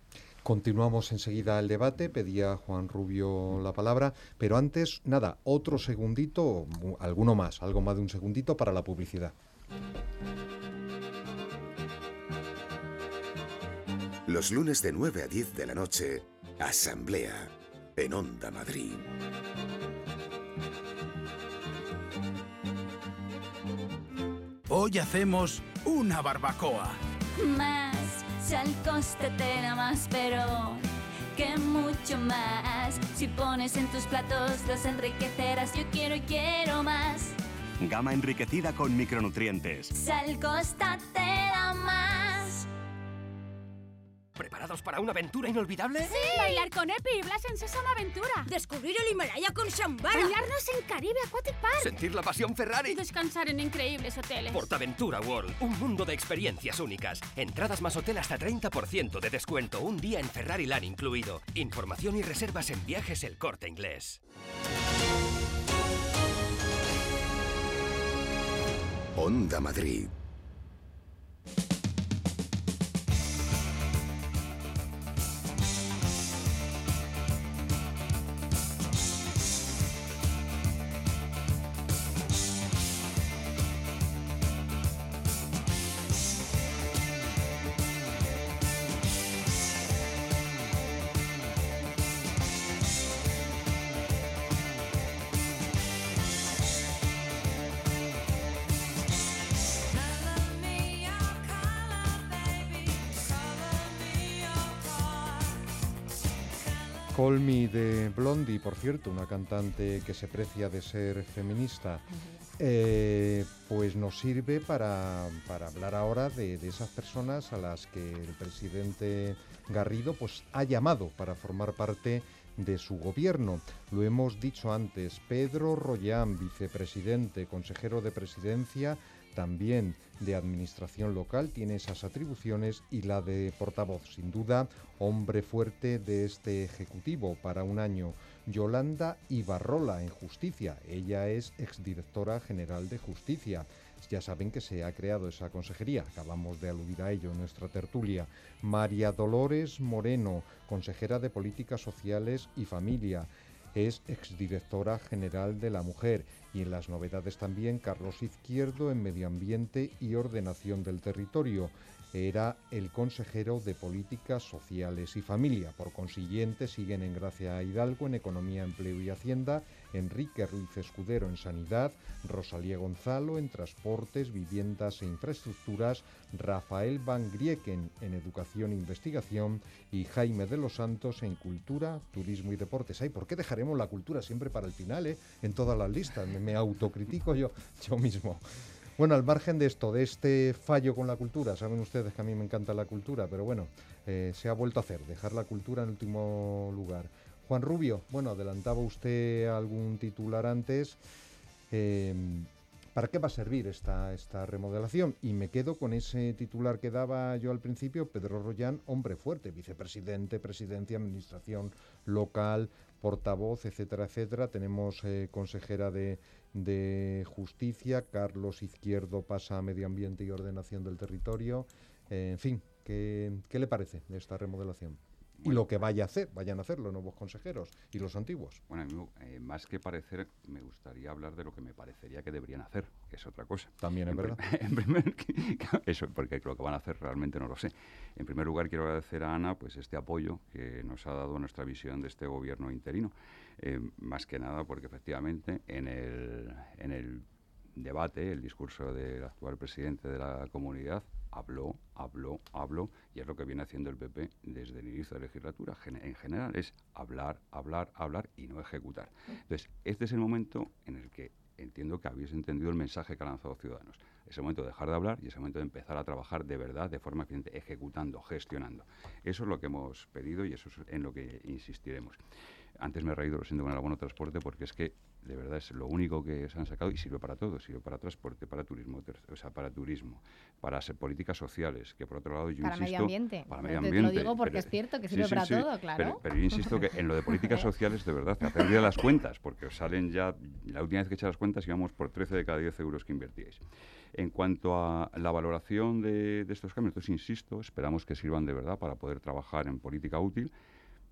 B: Continuamos enseguida el debate, pedía Juan Rubio la palabra, pero antes, nada, otro segundito, alguno más, algo más de un segundito para la publicidad.
A: Los lunes de 9 a 10 de la noche, Asamblea en Onda Madrid.
P: Hoy hacemos una barbacoa.
Q: Más, si al coste te da más, pero que mucho más. Si pones en tus platos, los enriquecerás. Yo quiero y quiero más.
R: Gama enriquecida con micronutrientes.
Q: Sal Costa te da más.
K: ¿Preparados para una aventura inolvidable?
L: ¡Sí! Bailar con Epi y Blas en Sésamo Aventura.
M: Descubrir el Himalaya con Shambhala.
L: Bañarnos en Caribe Aquatic Park.
K: Sentir la pasión Ferrari.
L: Descansar en increíbles hoteles.
K: Portaventura World, un mundo de experiencias únicas. Entradas más hotel hasta 30% de descuento. Un día en Ferrari Land incluido. Información y reservas en viajes El Corte Inglés.
A: Onda Madrid
B: Call de Blondie, por cierto, una cantante que se precia de ser feminista, eh, pues nos sirve para, para hablar ahora de, de esas personas a las que el presidente Garrido pues, ha llamado para formar parte de su gobierno. Lo hemos dicho antes, Pedro Rollán, vicepresidente, consejero de presidencia, también de administración local, tiene esas atribuciones y la de portavoz, sin duda, hombre fuerte de este Ejecutivo para un año. Yolanda Ibarrola en Justicia, ella es exdirectora general de Justicia. Ya saben que se ha creado esa consejería, acabamos de aludir a ello en nuestra tertulia. María Dolores Moreno, consejera de Políticas Sociales y Familia, es exdirectora general de la Mujer. Y en las novedades también Carlos Izquierdo en Medio Ambiente y Ordenación del Territorio. Era el consejero de Políticas Sociales y Familia. Por consiguiente, siguen en Gracia Hidalgo en Economía, Empleo y Hacienda, Enrique Ruiz Escudero en Sanidad, Rosalía Gonzalo en Transportes, Viviendas e Infraestructuras, Rafael Van Grieken en Educación e Investigación y Jaime de los Santos en Cultura, Turismo y Deportes. Ay, ¿por qué dejaremos la cultura siempre para el final, eh? En todas las listas. Me, autocritico yo, yo mismo. Bueno, al margen de esto, de este fallo con la cultura, saben ustedes que a mí me encanta la cultura, pero bueno, eh, se ha vuelto a hacer, dejar la cultura en último lugar. Juan Rubio, bueno, adelantaba usted algún titular antes. Eh, ¿Para qué va a servir esta, remodelación? Y me quedo con ese titular que daba yo al principio, Pedro Rollán, hombre fuerte, vicepresidente, presidencia, administración local, portavoz, etcétera, etcétera. Tenemos eh, consejera de, Justicia, Carlos Izquierdo pasa a Medio Ambiente y Ordenación del Territorio. En fin, ¿qué, ¿qué, le parece esta remodelación? Y lo que vaya a hacer, vayan a hacer los nuevos consejeros y los antiguos.
C: Bueno, a mí, eh, más que parecer, me gustaría hablar de lo que me parecería que deberían hacer, que es otra cosa.
B: También es
C: en
B: verdad.
C: en primer, eso, porque lo que van a hacer realmente no lo sé. En primer lugar, quiero agradecer a Ana pues este apoyo que nos ha dado nuestra visión de este gobierno interino. Eh, más que nada porque efectivamente en el, en el debate, el discurso del actual presidente de la comunidad, habló, habló, habló, y es lo que viene haciendo el PP desde el inicio de la legislatura. en general es hablar, hablar, hablar y no ejecutar. Entonces, este es el momento en el que entiendo que habéis entendido el mensaje que ha lanzado Ciudadanos. Es el momento de dejar de hablar y es el momento de empezar a trabajar de verdad, de forma eficiente, ejecutando, gestionando. Eso es lo que hemos pedido y eso es en lo que insistiremos. Antes me he reído, lo siento, con el abono transporte, porque es que de verdad es lo único que se han sacado y sirve para todo, sirve para transporte, para turismo, o sea, para turismo, para hacer políticas sociales, que por otro lado yo
F: para
C: insisto...
F: Medio ambiente.
C: Para medio
F: Te
C: ambiente.
F: lo digo porque
C: pero,
F: es cierto que
C: sí,
F: sirve
C: sí,
F: para
C: sí,
F: todo, claro.
C: Pero, pero, yo insisto que en lo de políticas sociales, de verdad, ha perdido las cuentas, porque os salen ya, la última vez que eché las cuentas íbamos por 13 de cada 10 euros que invertíais. En cuanto a la valoración de, de estos cambios, entonces insisto, esperamos que sirvan de verdad para poder trabajar en política útil.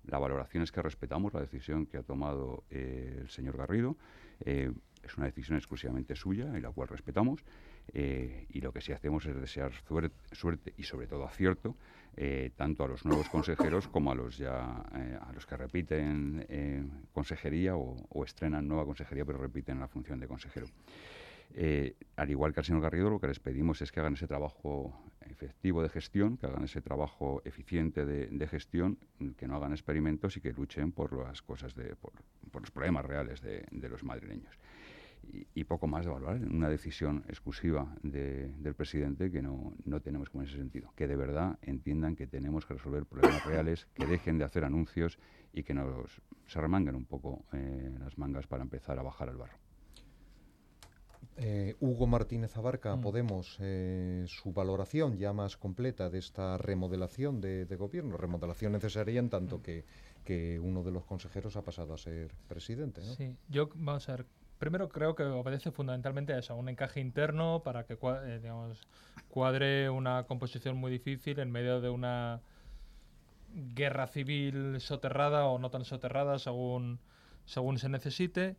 C: La valoración es que respetamos la decisión que ha tomado eh, el señor Garrido. Eh, es una decisión exclusivamente suya y la cual respetamos. Eh, y lo que sí hacemos es desear suerte, y sobre todo acierto tanto a los nuevos consejeros como a los ya a los que repiten consejería o, estrenan nueva consejería pero repiten la función de consejero. Al igual que al señor Garrido, lo que les pedimos es que hagan ese trabajo efectivo de gestión, que hagan ese trabajo eficiente de, gestión, que no hagan experimentos y que luchen por las cosas de, por, los problemas reales de, los madrileños. Y, poco más de valorar, una decisión exclusiva de, del presidente que no, no tenemos como en ese sentido. Que de verdad entiendan que tenemos que resolver problemas reales, que dejen de hacer anuncios y que nos se remanguen un poco eh, las mangas para empezar a bajar al barro.
B: Eh, Hugo Martínez Abarca, mm. Podemos, eh, su valoración ya más completa de esta remodelación de, de gobierno, remodelación necesaria en tanto mm. que, que, uno de los consejeros ha pasado a ser presidente. ¿no?
D: Sí, yo, vamos a ver, primero creo que obedece fundamentalmente a eso, a un encaje interno para que eh, digamos, cuadre una composición muy difícil en medio de una guerra civil soterrada o no tan soterrada según, según se necesite.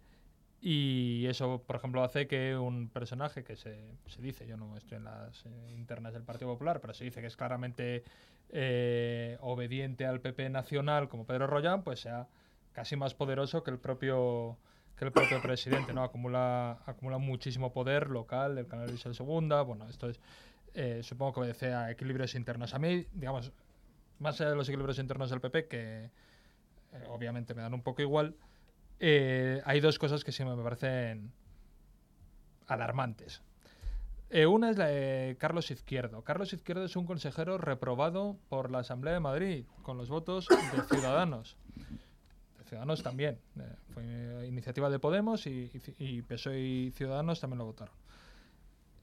D: Y eso, por ejemplo, hace que un personaje que se, se dice, yo no estoy en las eh, internas del Partido Popular, pero se dice que es claramente eh, obediente al PP nacional como Pedro Rollán, pues sea casi más poderoso que el propio que el propio presidente, ¿no? Acumula, acumula muchísimo poder local, el canal Isabel Segunda, bueno, esto es, eh, supongo que obedece a equilibrios internos. A mí, digamos, más allá de los equilibrios internos del PP, que eh, obviamente me dan un poco igual, eh, hay dos cosas que sí me parecen alarmantes. Eh, una es la de Carlos Izquierdo. Carlos Izquierdo es un consejero reprobado por la Asamblea de Madrid con los votos de Ciudadanos. De Ciudadanos también. eh, fue iniciativa de Podemos y, y, PSOE y Ciudadanos también lo votaron.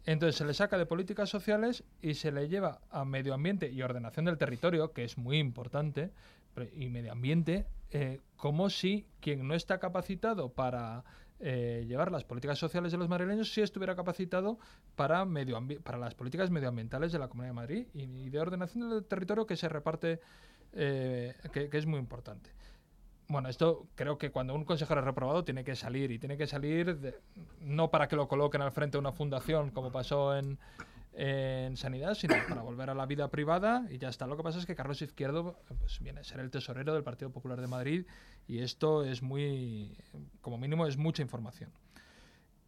D: Entonces se le saca de políticas sociales y se le lleva a medio ambiente y ordenación del territorio, que es muy importante, y medio ambiente, eh, como si quien no está capacitado para eh, llevar las políticas sociales de los madrileños sí estuviera capacitado para, medio para las políticas medioambientales de la Comunidad de Madrid y, de ordenación del territorio que se reparte, eh, que, es muy importante. Bueno, esto creo que cuando un consejero es reprobado tiene que salir y tiene que salir no para que lo coloquen al frente de una fundación como pasó en, en Sanidad, sino para volver a la vida privada y ya está. Lo que pasa es que Carlos Izquierdo pues, viene a ser el tesorero del Partido Popular de Madrid y esto es muy, como mínimo, es mucha información.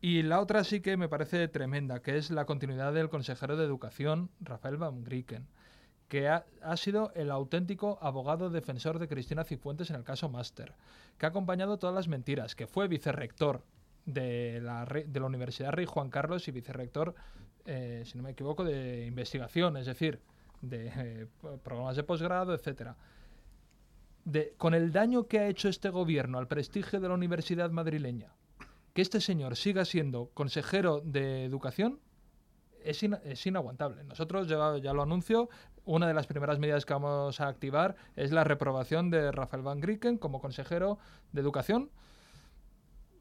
D: Y la otra sí que me parece tremenda, que es la continuidad del consejero de Educación, Rafael Van Grieken, que ha, sido el auténtico abogado defensor de Cristina Cifuentes en el caso Máster, que ha acompañado todas las mentiras, que fue vicerrector de la, de la Universidad Rey Juan Carlos y vicerrector, eh, si no me equivoco, de investigación, es decir, de eh, programas de posgrado, etcétera. De, con el daño que ha hecho este gobierno al prestigio de la universidad madrileña, que este señor siga siendo consejero de educación es, ina- es inaguantable. Nosotros, ya, ya lo anuncio, una de las primeras medidas que vamos a activar es la reprobación de Rafael Van Grieken como consejero de educación.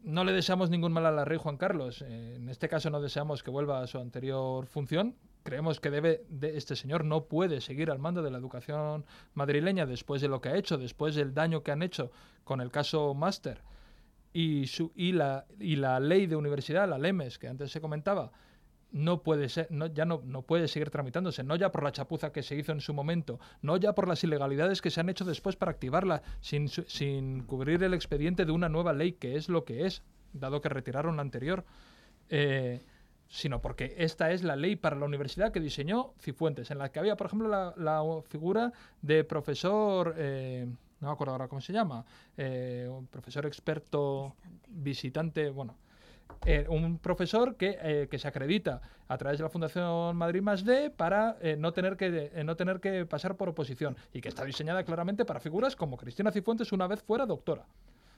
D: No le deseamos ningún mal a la rey Juan Carlos. Eh, en este caso no deseamos que vuelva a su anterior función. Creemos que debe de, este señor no puede seguir al mando de la educación madrileña después de lo que ha hecho, después del daño que han hecho con el caso Máster y, su, y, la, y la ley de universidad, la LEMES, que antes se comentaba, no puede ser, no, ya no, no puede seguir tramitándose, no ya por la chapuza que se hizo en su momento, no ya por las ilegalidades que se han hecho después para activarla, sin, sin cubrir el expediente de una nueva ley que es lo que es, dado que retiraron la anterior, eh, sino porque esta es la ley para la universidad que diseñó Cifuentes, en la que había, por ejemplo, la, la figura de profesor, eh, no me acuerdo ahora cómo se llama, eh, un profesor experto visitante, bueno, eh, un profesor que, eh, que se acredita a través de la Fundación Madrid Más D para eh, no, tener que, no tener que pasar por oposición y que está diseñada claramente para figuras como Cristina Cifuentes una vez fuera doctora.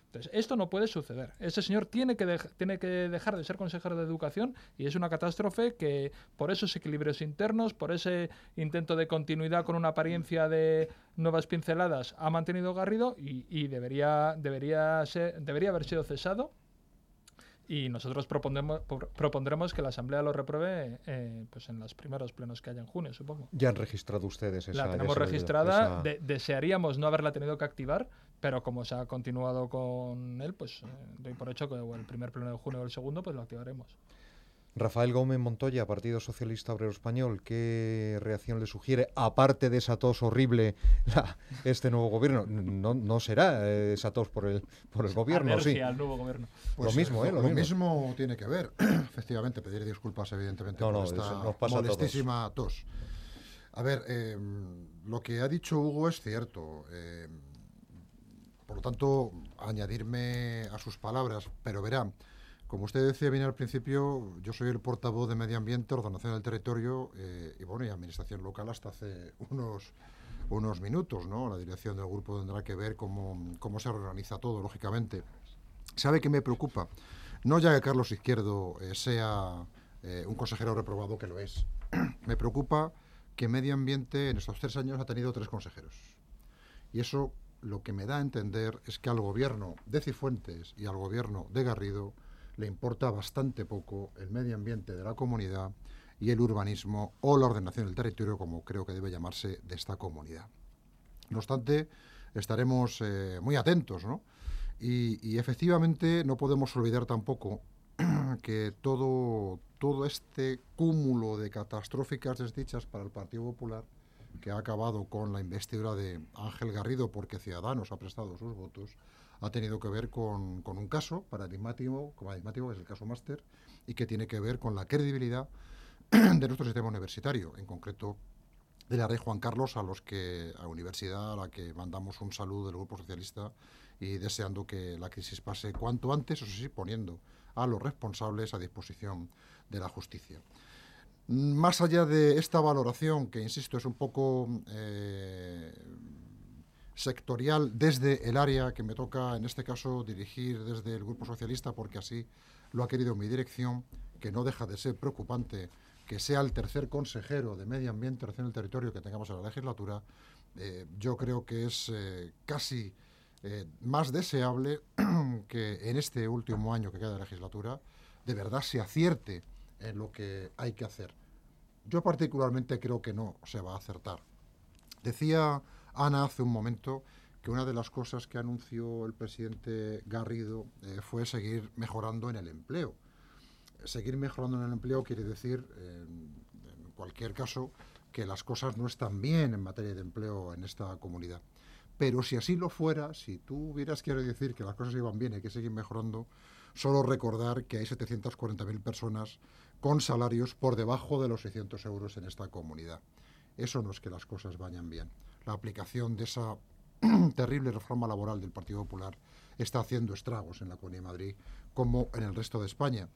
D: Entonces, esto no puede suceder. Ese señor tiene que, tiene que dejar de ser consejero de educación y es una catástrofe que por esos equilibrios internos, por ese intento de continuidad con una apariencia de nuevas pinceladas, ha mantenido Garrido y, debería, debería, debería haber sido cesado y nosotros propondremos, pro- propondremos que la Asamblea lo repruebe eh, pues en los primeros plenos que haya en junio, supongo.
B: Ya han registrado ustedes esa
D: La tenemos registrada,
B: esa-
D: de- desearíamos no haberla tenido que activar, pero como se ha continuado con él, pues eh, doy por hecho que o el primer pleno de junio o el segundo, pues lo activaremos.
B: Rafael Gómez Montoya, Partido Socialista Obrero Español, ¿qué reacción le sugiere, aparte de esa tos horrible, la- este nuevo gobierno? No, no será eh, esa tos por el, por el gobierno, sí.
D: Alergia al nuevo gobierno.
E: Pues,
B: lo mismo, ¿eh? Lo,
E: lo
B: mismo.
E: mismo tiene que ver. Efectivamente, pedir disculpas, evidentemente,
B: No,
E: por
B: no,
E: esta
B: nos pasa a todos.
E: molestísima tos. A ver, eh, lo que ha dicho Hugo es cierto. eh, por lo tanto, añadirme a sus palabras, pero verá, como usted decía bien al principio, yo soy el portavoz de Medio Ambiente, Ordenación del Territorio eh, y bueno, y Administración Local hasta hace unos unos minutos, ¿no? La dirección del grupo tendrá que ver cómo, cómo se reorganiza todo, lógicamente. ¿Sabe qué me preocupa? No ya que Carlos Izquierdo eh, sea eh, un consejero reprobado, que lo es. me preocupa que Medio Ambiente en estos tres años ha tenido tres consejeros. Y eso lo que me da a entender es que al gobierno de Cifuentes y al gobierno de Garrido le importa bastante poco el medio ambiente de la comunidad y el urbanismo o la ordenación del territorio, como creo que debe llamarse, de esta comunidad. No obstante, estaremos eh, muy atentos, ¿no? Y, y efectivamente no podemos olvidar tampoco que todo, todo este cúmulo de catastróficas desdichas para el Partido Popular, que ha acabado con la investidura de Ángel Garrido porque Ciudadanos ha prestado sus votos, ha tenido que ver con, con un caso paradigmático, paradigmático, que es el caso Máster, y que tiene que ver con la credibilidad de nuestro sistema universitario, en concreto de la Rey Juan Carlos, a los que a la universidad a la que mandamos un saludo del Grupo Socialista y deseando que la crisis pase cuanto antes, eso sí, poniendo a los responsables a disposición de la justicia. Más allá de esta valoración, que insisto es un poco eh, sectorial desde el área que me toca, en este caso, dirigir desde el Grupo Socialista, porque así lo ha querido mi dirección, que no deja de ser preocupante que sea el tercer consejero de Medio Ambiente, Relación del Territorio que tengamos en la legislatura, eh, yo creo que es eh, casi más deseable que en este último año que queda de legislatura, de verdad se acierte en lo que hay que hacer. Yo particularmente creo que no se va a acertar. Decía Ana hace un momento que una de las cosas que anunció el presidente Garrido eh, fue seguir mejorando en el empleo. Seguir mejorando en el empleo quiere decir, en cualquier caso, que las cosas no están bien en materia de empleo en esta comunidad. Pero si así lo fuera, si tú hubieras quiero decir que las cosas iban bien y que seguir mejorando, solo recordar que hay 740.000 personas con salarios por debajo de los 600 euros en esta comunidad. Eso no es que las cosas vayan bien. La aplicación de esa terrible reforma laboral del Partido Popular está haciendo estragos en la Comunidad de Madrid como en el resto de España.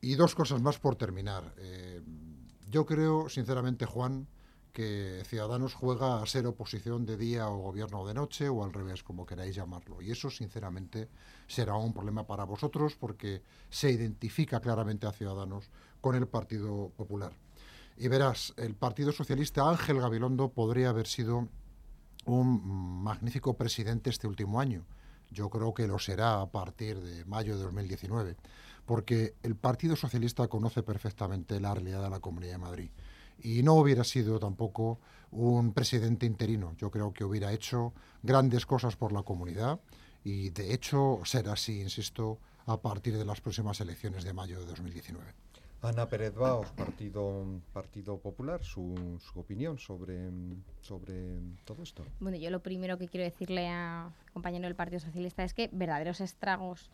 E: Y dos cosas más por terminar. Eh, yo creo, sinceramente, Juan, que Ciudadanos juega a ser oposición de día o gobierno de noche o al revés, como queráis llamarlo. Y eso, sinceramente, será un problema para vosotros porque se identifica claramente a Ciudadanos con el Partido Popular. Y verás, el Partido Socialista Ángel Gabilondo podría haber sido un magnífico presidente este último año. Yo creo que lo será a partir de mayo de 2019, porque el Partido Socialista conoce perfectamente la realidad de la Comunidad de Madrid y no hubiera sido tampoco un presidente interino. Yo creo que hubiera hecho grandes cosas por la comunidad y de hecho será así, insisto, a partir de las próximas elecciones de mayo de 2019.
B: Ana Pérez Baos, Partido, Popular, su, su, opinión sobre, sobre todo esto.
F: Bueno, yo lo primero que quiero decirle a compañero del Partido Socialista es que verdaderos estragos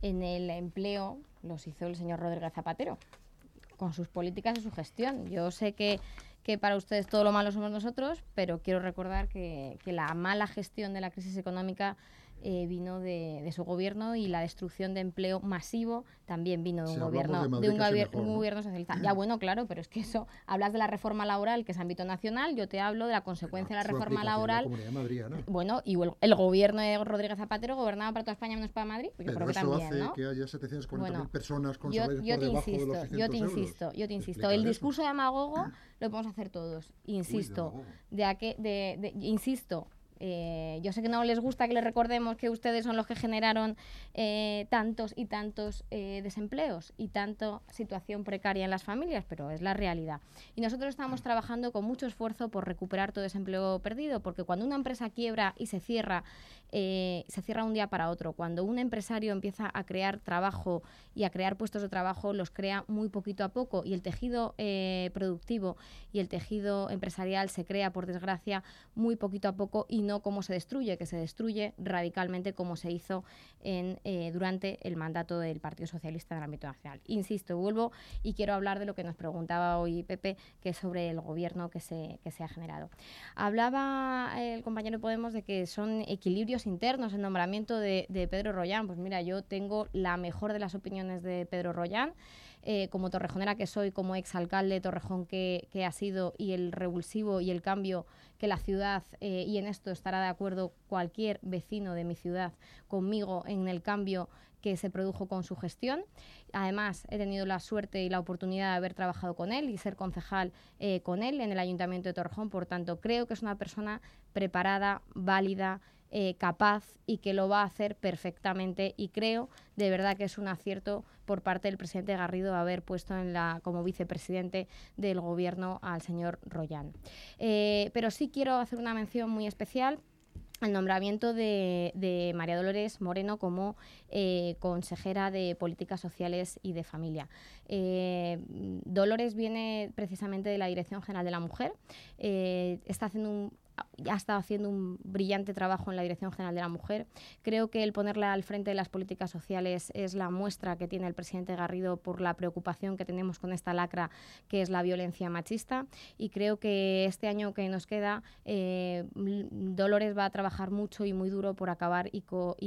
F: en el empleo los hizo el señor Rodríguez Zapatero con sus políticas y su gestión. Yo sé que, que para ustedes todo lo malo somos nosotros, pero quiero recordar que, que la mala gestión de la crisis económica eh, vino de, de, su gobierno y la destrucción de empleo masivo también vino de un gobierno de, de un, mejor, un, gobierno socialista. Ya bueno, claro, pero es que eso hablas de la reforma laboral que es ámbito nacional, yo te hablo de la consecuencia de la reforma laboral.
E: De Madrid, ¿no?
F: Bueno, y el, el, gobierno de Rodríguez Zapatero gobernaba para toda España menos para Madrid, yo
E: pero
F: creo que
E: eso
F: también,
E: hace
F: ¿no?
E: que haya 740.000 bueno, personas con
F: yo, yo te insisto,
E: de los 600
F: yo te
E: euros.
F: insisto, yo te insisto, el discurso de demagogo lo podemos hacer todos, insisto, Uy, de, de, insisto, eh, yo sé que no les gusta que les recordemos que ustedes son los que generaron eh, tantos y tantos eh, desempleos y tanta situación precaria en las familias, pero es la realidad. Y nosotros estamos trabajando con mucho esfuerzo por recuperar todo ese empleo perdido, porque cuando una empresa quiebra y se cierra, se cierra un día para otro, cuando un empresario empieza a crear trabajo y a crear puestos de trabajo, los crea muy poquito a poco y el tejido productivo y el tejido empresarial se crea, por desgracia, muy poquito a poco no como se destruye, que se destruye radicalmente como se hizo en, eh, durante el mandato del Partido Socialista en el ámbito nacional. Insisto, vuelvo y quiero hablar de lo que nos preguntaba hoy Pepe, que es sobre el gobierno que se, que se ha generado. Hablaba el compañero de Podemos de que son equilibrios internos el nombramiento de, Pedro Rollán. Pues mira, yo tengo la mejor de las opiniones de Pedro Rollán. Eh, como torrejonera que soy, como exalcalde de Torrejón que, ha sido, y el revulsivo y el cambio que la ciudad, eh, y en esto estará de acuerdo cualquier vecino de mi ciudad conmigo en el cambio que se produjo con su gestión. Además, he tenido la suerte y la oportunidad de haber trabajado con él y ser concejal eh, con él en el Ayuntamiento de Torrejón. Por tanto, creo que es una persona preparada, válida, eh, capaz y que lo va a hacer perfectamente y creo de verdad que es un acierto por parte del presidente Garrido haber puesto en la, como vicepresidente del gobierno al señor Royan. Eh, pero sí quiero hacer una mención muy especial el nombramiento de, María Dolores Moreno como eh, consejera de Políticas Sociales y de Familia. Dolores viene precisamente de la Dirección General de la Mujer, está haciendo un ha estado haciendo un brillante trabajo en la Dirección General de la Mujer. Creo que el ponerla al frente de las políticas sociales es la muestra que tiene el presidente Garrido por la preocupación que tenemos con esta lacra que es la violencia machista y creo que este año que nos queda eh, Dolores va a trabajar mucho y muy duro por acabar y,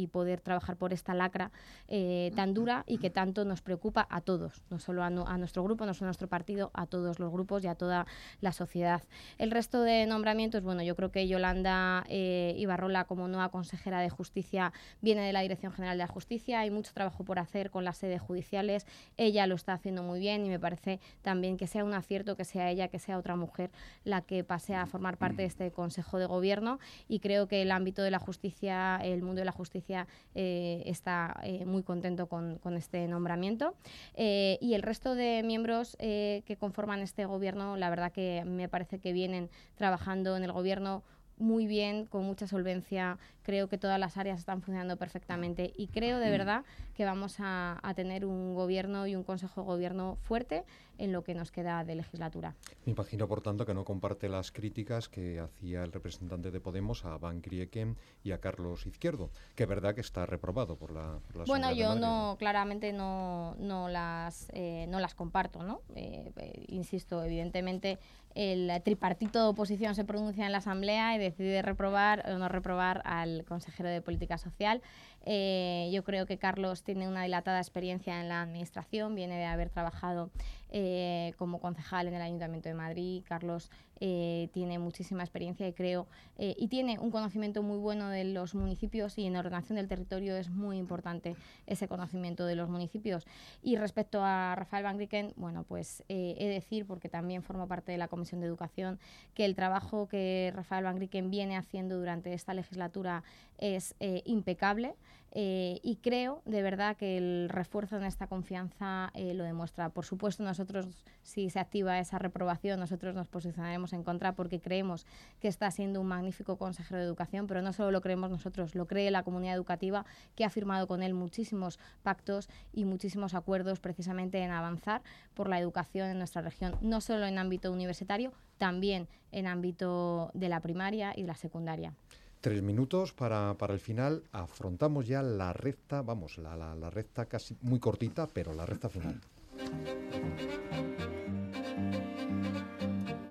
F: poder trabajar por esta lacra eh, tan dura y que tanto nos preocupa a todos, no solo a, a nuestro grupo, no solo a nuestro partido, a todos los grupos y a toda la sociedad. El resto de nombramientos, bueno, yo creo que Yolanda eh, Ibarrola como nueva consejera de Justicia viene de la Dirección General de la Justicia. Hay mucho trabajo por hacer con las sedes judiciales. Ella lo está haciendo muy bien y me parece también que sea un acierto que sea ella, que sea otra mujer la que pase a formar parte de este Consejo de Gobierno. Y creo que el ámbito de la justicia, el mundo de la justicia eh, está eh, muy contento con, con este nombramiento. y el resto de miembros que conforman este gobierno, la verdad que me parece que vienen trabajando en el gobierno muy bien, con mucha solvencia. Creo que todas las áreas están funcionando perfectamente y creo de mm. verdad que vamos a, tener un gobierno y un consejo de gobierno fuerte en lo que nos queda de legislatura.
B: Me imagino, por tanto, que no comparte las críticas que hacía el representante de Podemos a Van Grieken y a Carlos Izquierdo, que es verdad que está reprobado por la,
F: Bueno, yo no, claramente no, no, las, eh, no las comparto, ¿no? Eh, eh, insisto, evidentemente el tripartito de oposición se pronuncia en la Asamblea y decide reprobar o no reprobar al consejero de Política Social. Eh, yo creo que Carlos tiene una dilatada experiencia en la Administración, viene de haber trabajado eh, como concejal en el Ayuntamiento de Madrid. Carlos eh, tiene muchísima experiencia y creo, y tiene un conocimiento muy bueno de los municipios y en ordenación del territorio es muy importante ese conocimiento de los municipios. Y respecto a Rafael Van Grieken, bueno, pues he de decir, porque también forma parte de la Comisión de Educación, que el trabajo que Rafael Van Grieken viene haciendo durante esta legislatura es impecable. Eh, y creo de verdad que el refuerzo en esta confianza eh, lo demuestra. Por supuesto, nosotros, si se activa esa reprobación, nosotros nos posicionaremos en contra porque creemos que está siendo un magnífico consejero de educación, pero no solo lo creemos nosotros, lo cree la comunidad educativa que ha firmado con él muchísimos pactos y muchísimos acuerdos precisamente en avanzar por la educación en nuestra región, no solo en ámbito universitario, también en ámbito de la primaria y de la secundaria.
B: Tres minutos para, para, el final. Afrontamos ya la recta, vamos, la, la, la recta casi muy cortita, pero la recta final.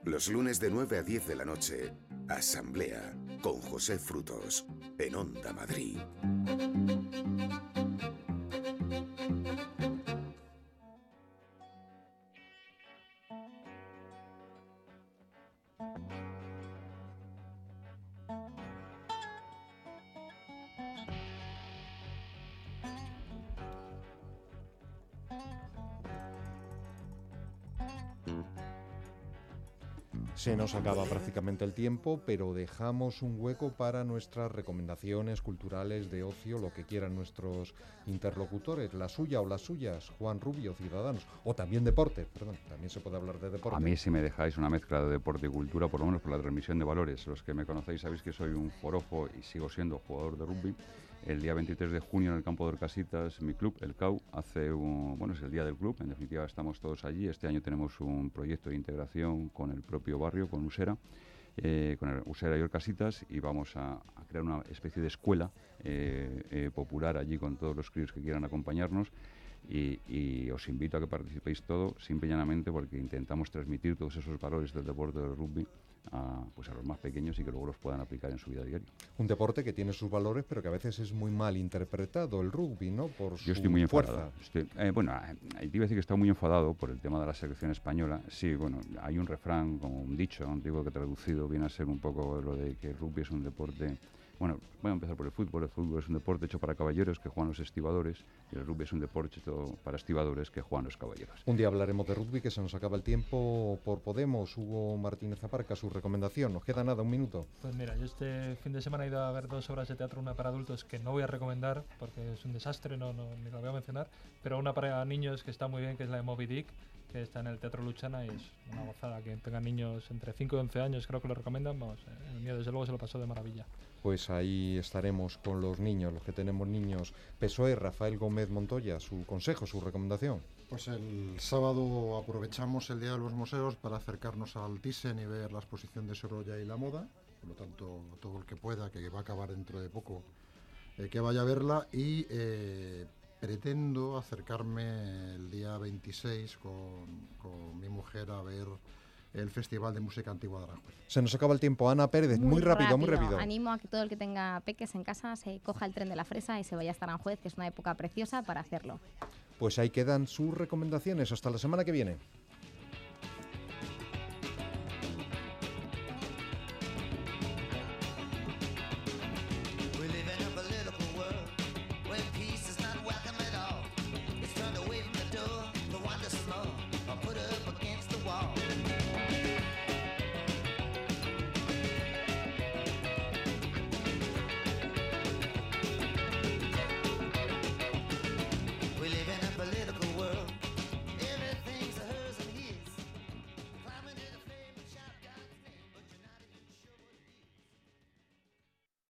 A: Los lunes de 9 a 10 de la noche, Asamblea con José Frutos en Onda Madrid.
B: Nos acaba prácticamente el tiempo, pero dejamos un hueco para nuestras recomendaciones culturales de ocio, lo que quieran nuestros interlocutores, la suya o las suyas, Juan Rubio, Ciudadanos, o también deporte, perdón, también se puede hablar de deporte.
C: A mí si me dejáis una mezcla de deporte y cultura, por lo menos por la transmisión de valores, los que me conocéis sabéis que soy un forofo y sigo siendo jugador de rugby el día 23 de junio en el campo de Orcasitas, mi club, el CAU, hace un, bueno, es el día del club, en definitiva estamos todos allí. Este año tenemos un proyecto de integración con el propio barrio, con Usera, eh, con Usera y Orcasitas, y vamos a, crear una especie de escuela eh, eh, popular allí con todos los críos que quieran acompañarnos. Y, os invito a que participéis todo, simple y llanamente, porque intentamos transmitir todos esos valores del deporte del rugby a, pues a los más pequeños y que luego los puedan aplicar en su vida diaria.
B: Un deporte que tiene sus valores, pero que a veces es muy mal interpretado, el rugby, ¿no? Por
C: Yo estoy muy enfadado. Eh, bueno, eh, te iba a decir que estoy muy enfadado por el tema de la selección española. Sí, bueno, hay un refrán, como un dicho antiguo que traducido viene a ser un poco lo de que el rugby es un deporte bueno, voy a empezar por el fútbol. El fútbol es un deporte hecho para caballeros que juegan los estibadores y el rugby es un deporte hecho para estibadores que juegan los caballeros.
B: Un día hablaremos de rugby, que se nos acaba el tiempo por Podemos. Hugo Martínez Aparca, su recomendación. ¿Nos queda nada? ¿Un minuto?
D: Pues mira, yo este fin de semana he ido a ver dos obras de teatro, una para adultos que no voy a recomendar porque es un desastre, no, no ni la voy a mencionar, pero una para niños que está muy bien, que es la de Moby Dick que está en el Teatro Luchana y es una gozada. Que tengan niños entre 5 y 11 años, creo que lo recomiendan. Vamos, eh, el mío desde luego se lo pasó de maravilla
B: pues ahí estaremos con los niños, los que tenemos niños. PSOE, Rafael Gómez Montoya, su consejo, su recomendación.
E: Pues el sábado aprovechamos el Día de los Museos para acercarnos al Thyssen y ver la exposición de Sorolla y la moda, por lo tanto todo el que pueda, que va a acabar dentro de poco, eh, que vaya a verla y eh, pretendo acercarme el día 26 con, con mi mujer a ver el Festival de Música Antigua de Aranjuez.
B: Se nos acaba el tiempo. Ana Pérez, muy, rápido, muy rápido.
F: Animo a que todo el que tenga peques en casa se coja el tren de la fresa y se vaya hasta Aranjuez, que es una época preciosa para hacerlo.
B: Pues ahí quedan sus recomendaciones. Hasta la semana que viene.